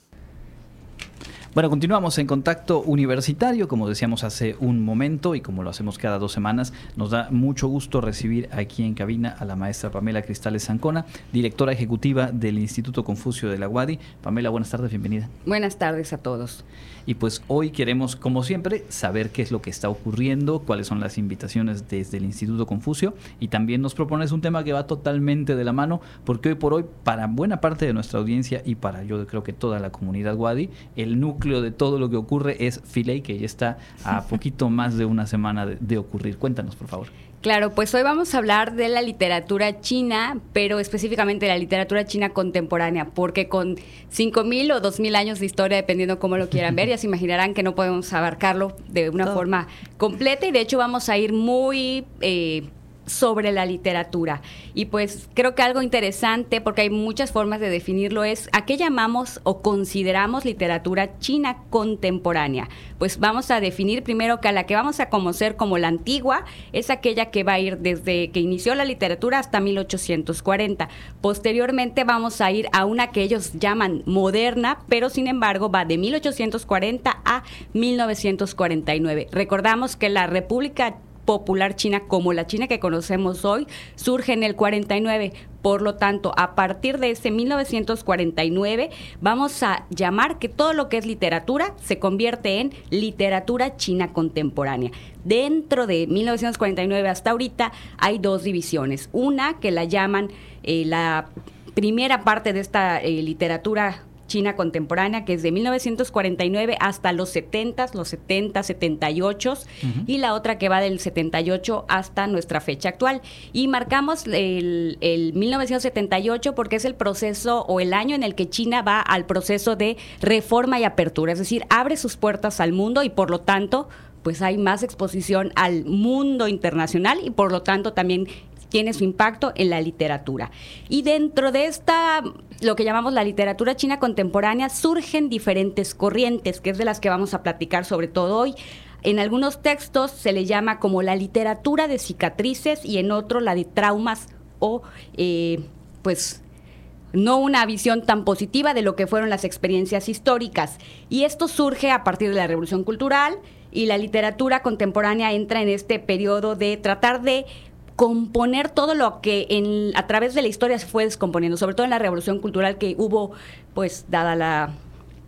Bueno, continuamos en contacto universitario, como decíamos hace un momento y como lo hacemos cada dos semanas, nos da mucho gusto recibir aquí en cabina a la maestra Pamela Cristales Zancona, directora ejecutiva del Instituto Confucio de la UADI. Pamela, buenas tardes, bienvenida. Buenas tardes a todos. Y pues hoy queremos, como siempre, saber qué es lo que está ocurriendo, cuáles son las invitaciones desde el Instituto Confucio y también nos propones un tema que va totalmente de la mano, porque hoy por hoy, para buena parte de nuestra audiencia y para yo creo que toda la comunidad UADI, el núcleo de todo lo que ocurre es Filey, que ya está a poquito más de una semana de, ocurrir. Cuéntanos, por favor. Claro, pues hoy vamos a hablar de la literatura china, pero específicamente de la literatura china contemporánea, porque con 5.000 o 2.000 años de historia, dependiendo cómo lo quieran ver, ya se imaginarán que no podemos abarcarlo de una forma completa y de hecho vamos a ir muy... Eh, sobre la literatura. Y pues creo que algo interesante, porque hay muchas formas de definirlo, es a qué llamamos o consideramos literatura china contemporánea. Pues vamos a definir primero que a la que vamos a conocer como la antigua es aquella que va a ir desde que inició la literatura hasta 1840. Posteriormente vamos a ir a una que ellos llaman moderna, pero sin embargo va de 1840 a 1949. Recordamos que la República popular china como la China que conocemos hoy surge en el 49. Por lo tanto, a partir de ese 1949 vamos a llamar que todo lo que es literatura se convierte en literatura china contemporánea. Dentro de 1949 hasta ahorita hay dos divisiones. Una que la llaman eh, la primera parte de esta eh, literatura China contemporánea, que es de 1949 hasta los 70, los 70, 78, y la otra que va del 78 hasta nuestra fecha actual. Y marcamos el, el 1978 porque es el proceso o el año en el que China va al proceso de reforma y apertura, es decir, abre sus puertas al mundo y por lo tanto pues hay más exposición al mundo internacional y por lo tanto también tiene su impacto en la literatura. Y dentro de esta, lo que llamamos la literatura china contemporánea, surgen diferentes corrientes, que es de las que vamos a platicar sobre todo hoy. En algunos textos se le llama como la literatura de cicatrices y en otro la de traumas o eh, pues no una visión tan positiva de lo que fueron las experiencias históricas. Y esto surge a partir de la Revolución Cultural y la literatura contemporánea entra en este periodo de tratar de componer todo lo que en, a través de la historia se fue descomponiendo, sobre todo en la revolución cultural que hubo, pues, dada la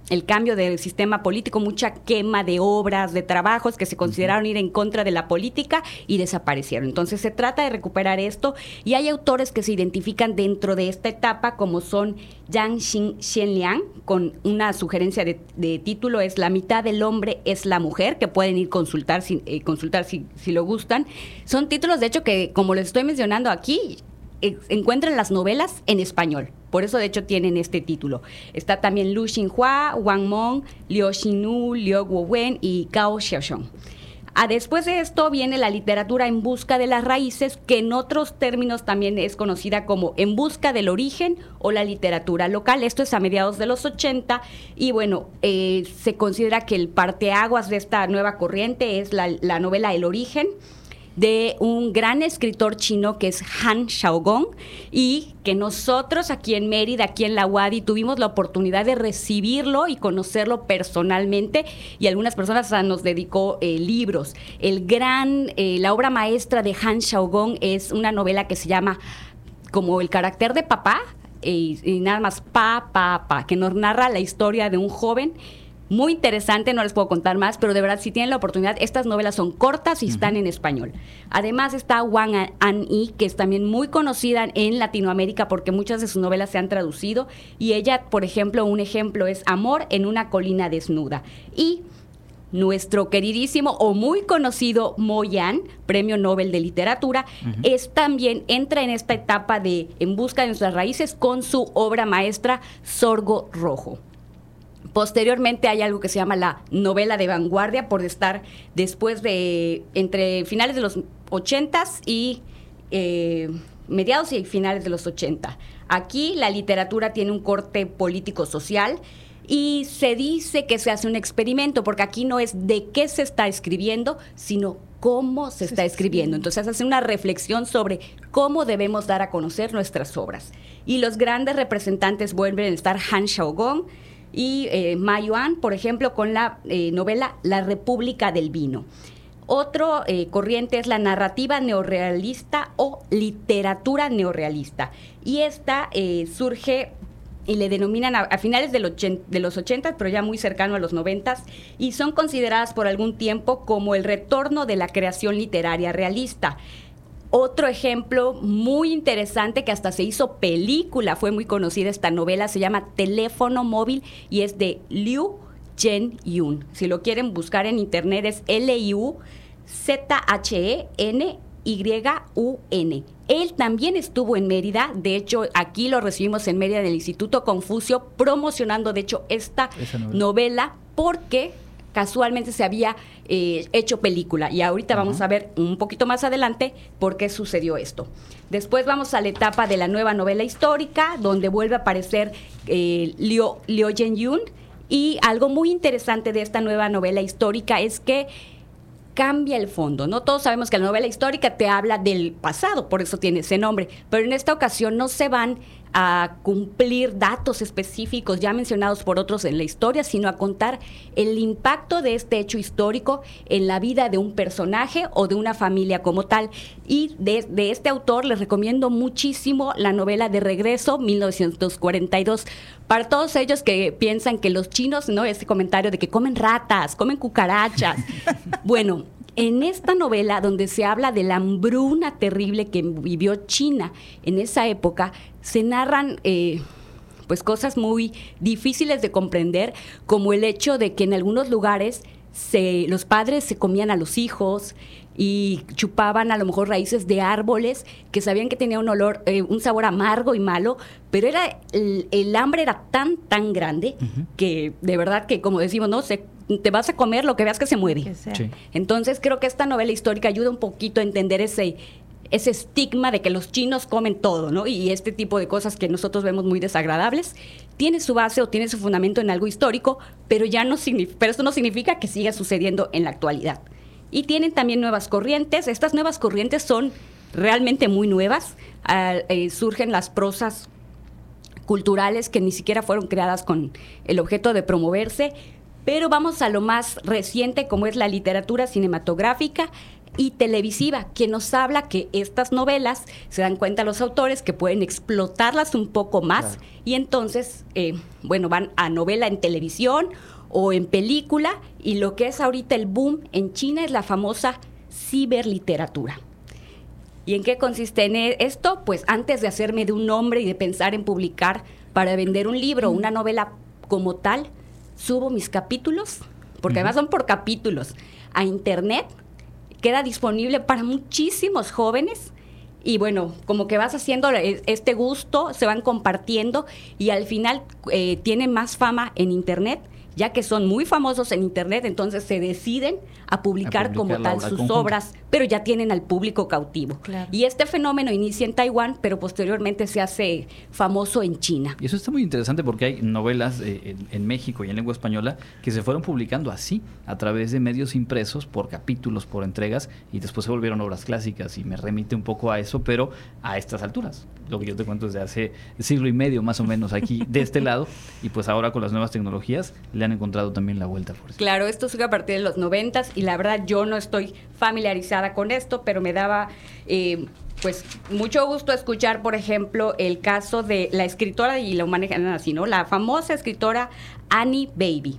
el cambio del sistema político, mucha quema de obras, de trabajos que se consideraron ir en contra de la política y desaparecieron. Entonces se trata de recuperar esto y hay autores que se identifican dentro de esta etapa como son Yang Xin Liang con una sugerencia de, título es La mitad del hombre es la mujer, que pueden ir consultar, si, eh, consultar si, si lo gustan. Son títulos de hecho que como les estoy mencionando aquí, encuentran las novelas en español. Por eso, de hecho, tienen este título. Está también Lu Xinhua, Wang Meng, Liu Xinu, Liu Guowen y Gao Xiaoxiong. A después de esto viene la literatura en busca de las raíces, que en otros términos también es conocida como en busca del origen o la literatura local. Esto es a mediados de los 80 y bueno, eh, se considera que el parteaguas de esta nueva corriente es la, la novela El origen de un gran escritor chino que es Han Xiaogong y que nosotros aquí en Mérida, aquí en la UADI, tuvimos la oportunidad de recibirlo y conocerlo personalmente y algunas personas nos dedicó eh, libros. El gran, eh, la obra maestra de Han Xiaogong es una novela que se llama como El carácter de papá y, y nada más pa, pa, pa, que nos narra la historia de un joven muy interesante, no les puedo contar más, pero de verdad, si tienen la oportunidad, estas novelas son cortas y están en español. Además está Wang An Yi, que es también muy conocida en Latinoamérica porque muchas de sus novelas se han traducido. Y ella, por ejemplo, un ejemplo es Amor en una colina desnuda. Y nuestro queridísimo o muy conocido Moyan, Premio Nobel de Literatura, es también entra en esta etapa de En busca de nuestras raíces con su obra maestra Sorgo Rojo. Posteriormente hay algo que se llama la novela de vanguardia por estar después de entre finales de los 80s y eh, mediados y finales de los 80. Aquí la literatura tiene un corte político-social y se dice que se hace un experimento, porque aquí no es de qué se está escribiendo, sino cómo se, está escribiendo. Entonces hace una reflexión sobre cómo debemos dar a conocer nuestras obras. Y los grandes representantes vuelven a estar Han Xiaogong y eh, Ma Yuan, por ejemplo, con la eh, novela La República del Vino. Otro eh, corriente es la narrativa neorrealista o literatura neorrealista. Y esta eh, surge y le denominan a, finales de los 80, pero ya muy cercano a los 90, y son consideradas por algún tiempo como el retorno de la creación literaria realista. Otro ejemplo muy interesante que hasta se hizo película, fue muy conocida esta novela, se llama Teléfono Móvil y es de Liu Chen Yun. Si lo quieren buscar en internet es L-I-U Z-H-E-N-Y-U-N. Él también estuvo en Mérida, de hecho aquí lo recibimos en Mérida del Instituto Confucio promocionando de hecho esta novela. porque casualmente se había eh, hecho película y ahorita vamos a ver un poquito más adelante por qué sucedió esto. Después vamos a la etapa de la nueva novela histórica donde vuelve a aparecer eh, Liu, Liu Yun y algo muy interesante de esta nueva novela histórica es que cambia el fondo. No todos sabemos que la novela histórica te habla del pasado, por eso tiene ese nombre, pero en esta ocasión no se van a cumplir datos específicos ya mencionados por otros en la historia, sino a contar el impacto de este hecho histórico en la vida de un personaje o de una familia como tal. Y de, este autor les recomiendo muchísimo la novela de Regreso, 1942. Para todos ellos que piensan que los chinos, ¿no? Ese comentario de que comen ratas, comen cucarachas. bueno, en esta novela, donde se habla de la hambruna terrible que vivió China en esa época, se narran eh, pues cosas muy difíciles de comprender, como el hecho de que en algunos lugares se, los padres se comían a los hijos y chupaban a lo mejor raíces de árboles que sabían que tenía un olor, eh, un sabor amargo y malo, pero era el, hambre era tan tan grande que de verdad que como decimos no se te vas a comer lo que veas que se mueve. Entonces creo que esta novela histórica ayuda un poquito a entender ese, ese estigma de que los chinos comen todo, ¿no? Y este tipo de cosas que nosotros vemos muy desagradables, tiene su base o tiene su fundamento en algo histórico, pero ya no pero esto no significa que siga sucediendo en la actualidad. Y tienen también nuevas corrientes. Estas nuevas corrientes son realmente muy nuevas. Eh, surgen las prosas culturales que ni siquiera fueron creadas con el objeto de promoverse, pero vamos a lo más reciente, como es la literatura cinematográfica y televisiva, que nos habla que estas novelas se dan cuenta los autores que pueden explotarlas un poco más y entonces, eh, bueno, van a novela en televisión o en película y lo que es ahorita el boom en China es la famosa ciberliteratura. ¿Y en qué consiste en e-, esto? Pues antes de hacerme de un nombre y de pensar en publicar para vender un libro o una novela como tal, subo mis capítulos, porque además son por capítulos, a internet. Queda disponible para muchísimos jóvenes. Y bueno, como que vas haciendo este gusto, se van compartiendo y al final eh, tiene más fama en internet ya que son muy famosos en Internet, entonces se deciden a publicar, como tal sus obras, pero ya tienen al público cautivo. Y este fenómeno inicia en Taiwán, pero posteriormente se hace famoso en China. Y eso está muy interesante porque hay novelas eh, en, México y en lengua española que se fueron publicando así, a través de medios impresos, por capítulos, por entregas, y después se volvieron obras clásicas. Y me remite un poco a eso, pero a estas alturas. Lo que yo te cuento desde hace siglo y medio más o menos aquí de este lado, y pues ahora con las nuevas tecnologías han encontrado también la vuelta por eso. Claro, esto sigue a partir de los noventas y la verdad yo no estoy familiarizada con esto, pero me daba eh, pues mucho gusto escuchar, por ejemplo, el caso de la escritora, y lo manejan así, ¿no? La famosa escritora Annie Baby,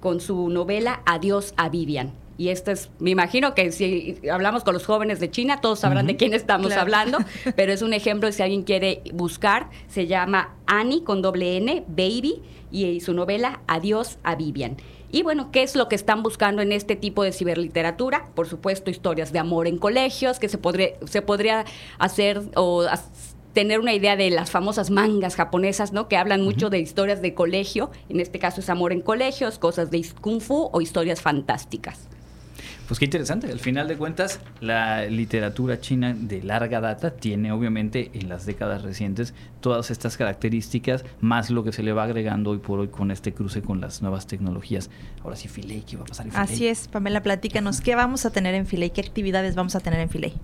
con su novela Adiós a Vivian. Y esto es, me imagino que si hablamos con los jóvenes de China, todos sabrán de quién estamos hablando, pero es un ejemplo si alguien quiere buscar, se llama Annie con doble N, Baby, y su novela Adiós a Vivian. Y bueno, ¿qué es lo que están buscando en este tipo de ciberliteratura? Por supuesto, historias de amor en colegios, que se podría, se podría hacer o tener una idea de las famosas mangas japonesas, ¿no? Que hablan mucho de historias de colegio, en este caso es amor en colegios, cosas de kung fu o historias fantásticas. Pues qué interesante. Al final de cuentas, la literatura china de larga data tiene obviamente en las décadas recientes todas estas características, más lo que se le va agregando hoy por hoy con este cruce con las nuevas tecnologías. Ahora sí, Filey, ¿qué va a pasar en Filey? Así es, Pamela, platícanos, ¿qué vamos a tener en Filey? ¿Qué actividades vamos a tener en Filey?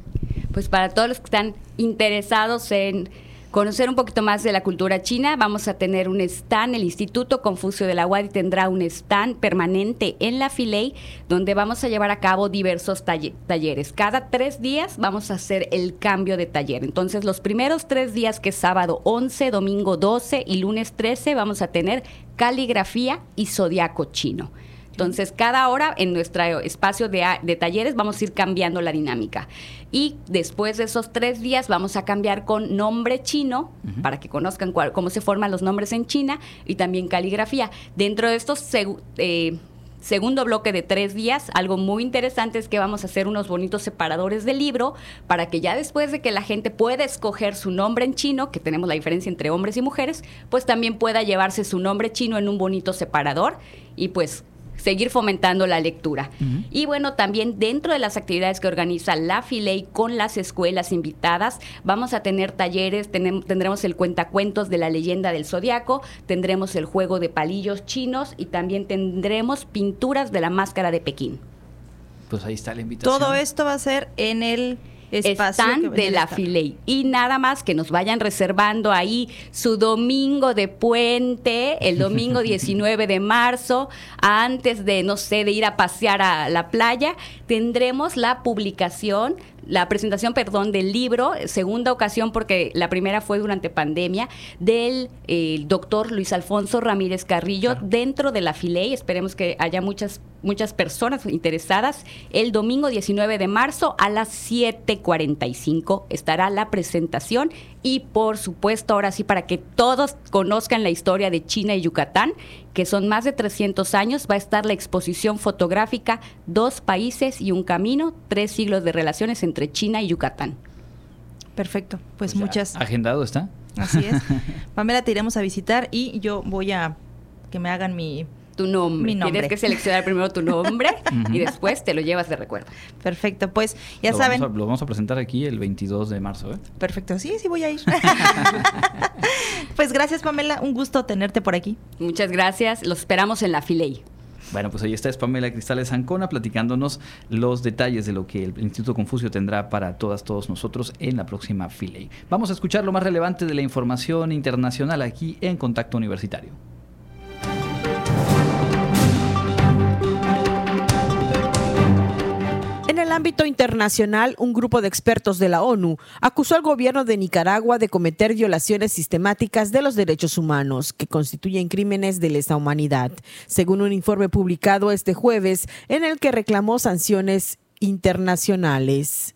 Pues para todos los que están interesados en conocer un poquito más de la cultura china, vamos a tener un stand, el Instituto Confucio de la UADI tendrá un stand permanente en la Filey, donde vamos a llevar a cabo diversos talleres. Cada tres días vamos a hacer el cambio de taller. Entonces, los primeros tres días, que es sábado 11, domingo 12 y lunes 13, vamos a tener caligrafía y zodiaco chino. Entonces, cada hora en nuestro espacio de, talleres vamos a ir cambiando la dinámica. Y después de esos tres días vamos a cambiar con nombre chino, para que conozcan cómo se forman los nombres en China, y también caligrafía. Dentro de estos eh, segundo bloque de tres días, algo muy interesante es que vamos a hacer unos bonitos separadores de libro para que ya después de que la gente pueda escoger su nombre en chino, que tenemos la diferencia entre hombres y mujeres, pues también pueda llevarse su nombre chino en un bonito separador y pues seguir fomentando la lectura. Y bueno, también dentro de las actividades que organiza la Filey con las escuelas invitadas, vamos a tener talleres, tendremos el cuentacuentos de la leyenda del zodiaco, tendremos el juego de palillos chinos y también tendremos pinturas de la máscara de Pekín. Pues ahí está la invitación. Todo esto va a ser en el están de la Filey. Y nada más que nos vayan reservando ahí su domingo de puente, el domingo 19 de marzo, antes de, no sé, de ir a pasear a la playa, tendremos la publicación la presentación, perdón, del libro, segunda ocasión porque la primera fue durante pandemia, del doctor Luis Alfonso Ramírez Carrillo dentro de la Filey. Esperemos que haya muchas muchas personas interesadas. El domingo 19 de marzo a las 7.45 estará la presentación y por supuesto ahora sí para que todos conozcan la historia de China y Yucatán, que son más de 300 años, va a estar la exposición fotográfica Dos países y un camino, tres siglos de relaciones entre China y Yucatán. Perfecto, pues, pues muchas. ¿Agendado está? Así es. Pamela, te iremos a visitar y yo voy a que me hagan mi tu nombre. Tienes que seleccionar primero tu nombre y después te lo llevas de recuerdo. Perfecto, pues ya saben. lo vamos a presentar aquí el 22 de marzo. ¿eh? Perfecto, sí, sí voy a ir. pues gracias Pamela, un gusto tenerte por aquí. Muchas gracias, los esperamos en la Filey. Bueno, pues ahí está es Pamela Cristales Ancona platicándonos los detalles de lo que el Instituto Confucio tendrá para todas, todos nosotros en la próxima Filey. Vamos a escuchar lo más relevante de la información internacional aquí en Contacto Universitario. Ámbito internacional, un grupo de expertos de la ONU acusó al gobierno de Nicaragua de cometer violaciones sistemáticas de los derechos humanos que constituyen crímenes de lesa humanidad, según un informe publicado este jueves en el que reclamó sanciones internacionales.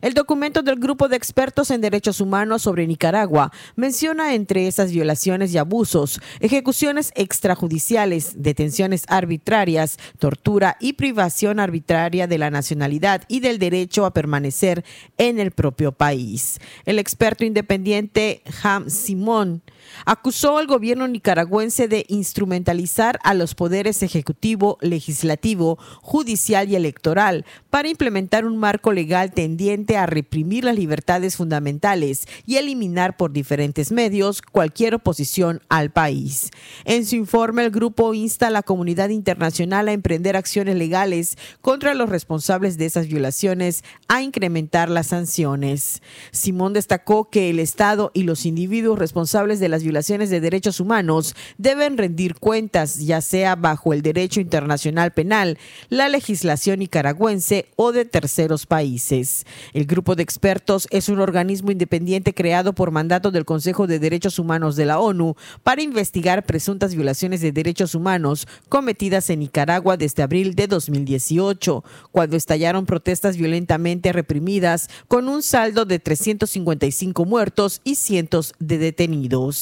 El documento del Grupo de Expertos en Derechos Humanos sobre Nicaragua menciona entre esas violaciones y abusos, ejecuciones extrajudiciales, detenciones arbitrarias, tortura y privación arbitraria de la nacionalidad y del derecho a permanecer en el propio país. El experto independiente Ham Simón acusó al gobierno nicaragüense de instrumentalizar a los poderes ejecutivo, legislativo, judicial y electoral para implementar un marco legal tendiente a reprimir las libertades fundamentales y eliminar por diferentes medios cualquier oposición al país. En su informe, el grupo insta a la comunidad internacional a emprender acciones legales contra los responsables de esas violaciones, a incrementar las sanciones. Simón destacó que el Estado y los individuos responsables de las violaciones de derechos humanos deben rendir cuentas, ya sea bajo el derecho internacional penal, la legislación nicaragüense o de terceros países. El grupo de expertos es un organismo independiente creado por mandato del Consejo de Derechos Humanos de la ONU para investigar presuntas violaciones de derechos humanos cometidas en Nicaragua desde abril de 2018, cuando estallaron protestas violentamente reprimidas con un saldo de 355 muertos y cientos de detenidos.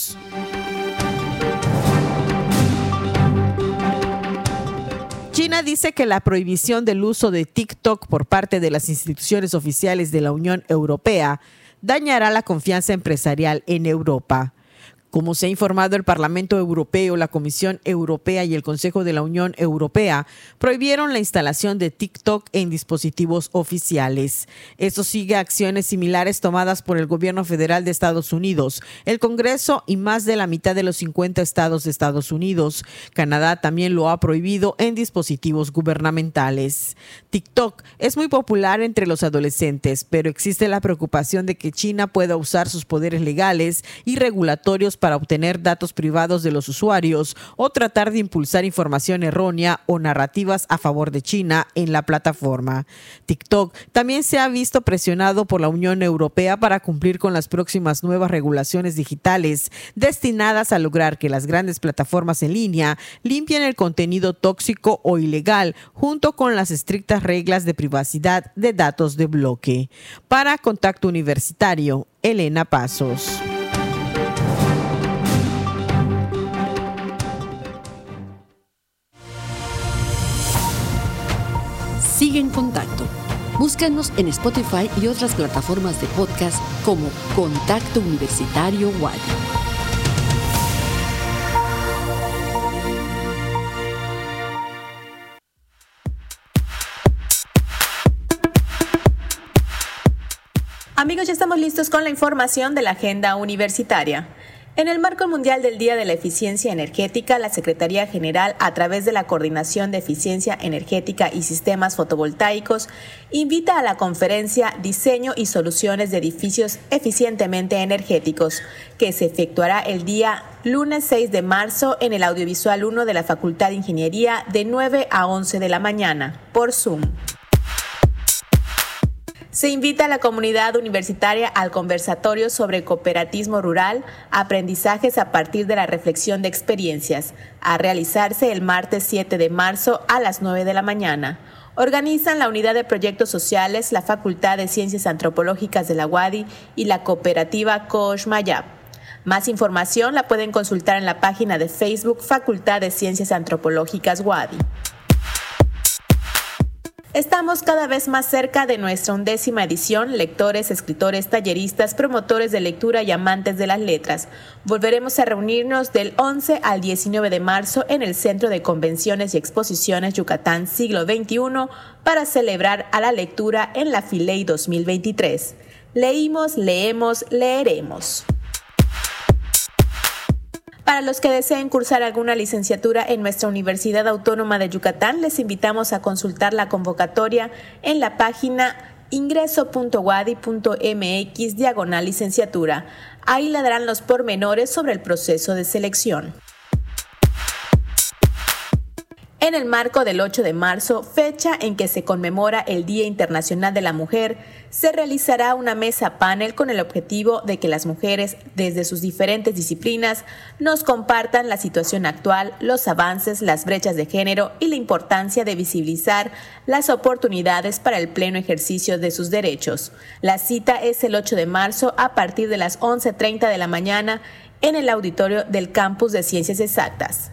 Dice que la prohibición del uso de TikTok por parte de las instituciones oficiales de la Unión Europea dañará la confianza empresarial en Europa. Como se ha informado el Parlamento Europeo, la Comisión Europea y el Consejo de la Unión Europea prohibieron la instalación de TikTok en dispositivos oficiales. Esto sigue acciones similares tomadas por el gobierno federal de Estados Unidos, el Congreso y más de la mitad de los 50 estados de Estados Unidos. Canadá también lo ha prohibido en dispositivos gubernamentales. TikTok es muy popular entre los adolescentes, pero existe la preocupación de que China pueda usar sus poderes legales y regulatorios para obtener datos privados de los usuarios o tratar de impulsar información errónea o narrativas a favor de China en la plataforma. TikTok también se ha visto presionado por la Unión Europea para cumplir con las próximas nuevas regulaciones digitales destinadas a lograr que las grandes plataformas en línea limpien el contenido tóxico o ilegal junto con las estrictas reglas de privacidad de datos de bloque. Para Contacto Universitario, Elena Pasos. Sigue en contacto. Búscanos en Spotify y otras plataformas de podcast como Contacto Universitario Wadi. Amigos, ya estamos listos con la información de la agenda universitaria. En el marco mundial del Día de la Eficiencia Energética, la Secretaría General, a través de la Coordinación de Eficiencia Energética y Sistemas Fotovoltaicos, invita a la conferencia Diseño y Soluciones de Edificios Eficientemente Energéticos, que se efectuará el día lunes 6 de marzo en el Audiovisual 1 de la Facultad de Ingeniería de 9 a 11 de la mañana, por Zoom. Se invita a la comunidad universitaria al conversatorio sobre cooperativismo rural, aprendizajes a partir de la reflexión de experiencias, a realizarse el martes 7 de marzo a las 9 de la mañana. Organizan la Unidad de Proyectos Sociales, la Facultad de Ciencias Antropológicas de la UADI y la cooperativa Kosh Mayab. Más información la pueden consultar en la página de Facebook Facultad de Ciencias Antropológicas UADI. Estamos cada vez más cerca de nuestra undécima edición, lectores, escritores, talleristas, promotores de lectura y amantes de las letras. Volveremos a reunirnos del 11 al 19 de marzo en el Centro de Convenciones y Exposiciones Yucatán Siglo XXI para celebrar a la lectura en la Filey 2023. Leímos, leemos, leeremos. Para los que deseen cursar alguna licenciatura en nuestra Universidad Autónoma de Yucatán, les invitamos a consultar la convocatoria en la página ingreso.wadi.mx diagonal licenciatura. Ahí le darán los pormenores sobre el proceso de selección. En el marco del 8 de marzo, fecha en que se conmemora el Día Internacional de la Mujer, se realizará una mesa panel con el objetivo de que las mujeres, desde sus diferentes disciplinas, nos compartan la situación actual, los avances, las brechas de género y la importancia de visibilizar las oportunidades para el pleno ejercicio de sus derechos. La cita es el 8 de marzo a partir de las 11.30 de la mañana en el auditorio del Campus de Ciencias Exactas.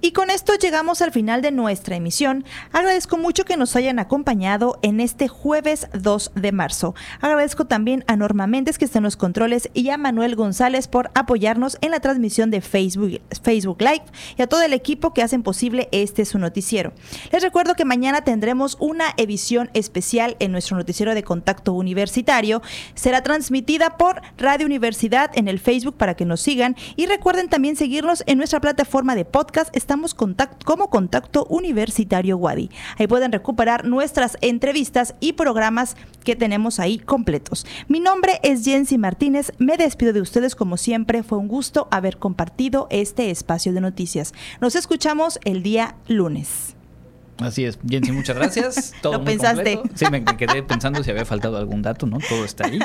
Y con esto llegamos al final de nuestra emisión. Agradezco mucho que nos hayan acompañado en este jueves 2 de marzo. Agradezco también a Norma Méndez que está en los controles y a Manuel González por apoyarnos en la transmisión de Facebook, Facebook Live y a todo el equipo que hacen posible este su noticiero. Les recuerdo que mañana tendremos una edición especial en nuestro noticiero de contacto universitario. Será transmitida por Radio Universidad en el Facebook para que nos sigan y recuerden también seguirnos en nuestra plataforma de podcast estamos como Contacto Universitario Wadi. Ahí pueden recuperar nuestras entrevistas y programas que tenemos ahí completos. Mi nombre es Jensi Martínez. Me despido de ustedes como siempre. Fue un gusto haber compartido este espacio de noticias. Nos escuchamos el día lunes. Así es, Jensi, muchas gracias. Todo Lo pensaste. Sí, me, me quedé pensando si había faltado algún dato, ¿no? Todo está ahí.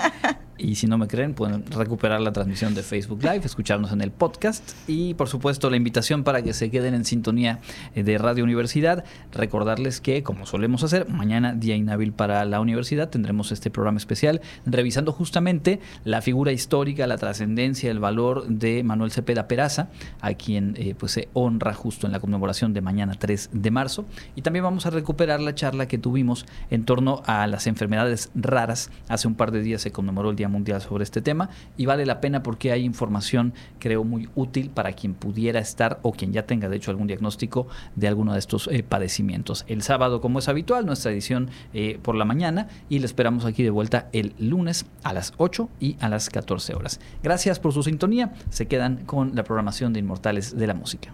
Y si no me creen, pueden recuperar la transmisión de Facebook Live, escucharnos en el podcast y por supuesto la invitación para que se queden en sintonía eh, de Radio Universidad. Recordarles que, como solemos hacer, mañana día inhábil para la universidad tendremos este programa especial revisando justamente la figura histórica, la trascendencia, el valor de Manuel Cepeda Peraza, a quien eh, pues se honra justo en la conmemoración de mañana 3 de marzo. Y también vamos a recuperar la charla que tuvimos en torno a las enfermedades raras. Hace un par de días se conmemoró el Día Mundial sobre este tema y vale la pena porque hay información, creo, muy útil para quien pudiera estar o quien ya tenga, de hecho, algún diagnóstico de alguno de estos eh, padecimientos. El sábado, como es habitual, nuestra edición eh, por la mañana y le esperamos aquí de vuelta el lunes a las 8 y a las 14 horas. Gracias por su sintonía. Se quedan con la programación de Inmortales de la Música.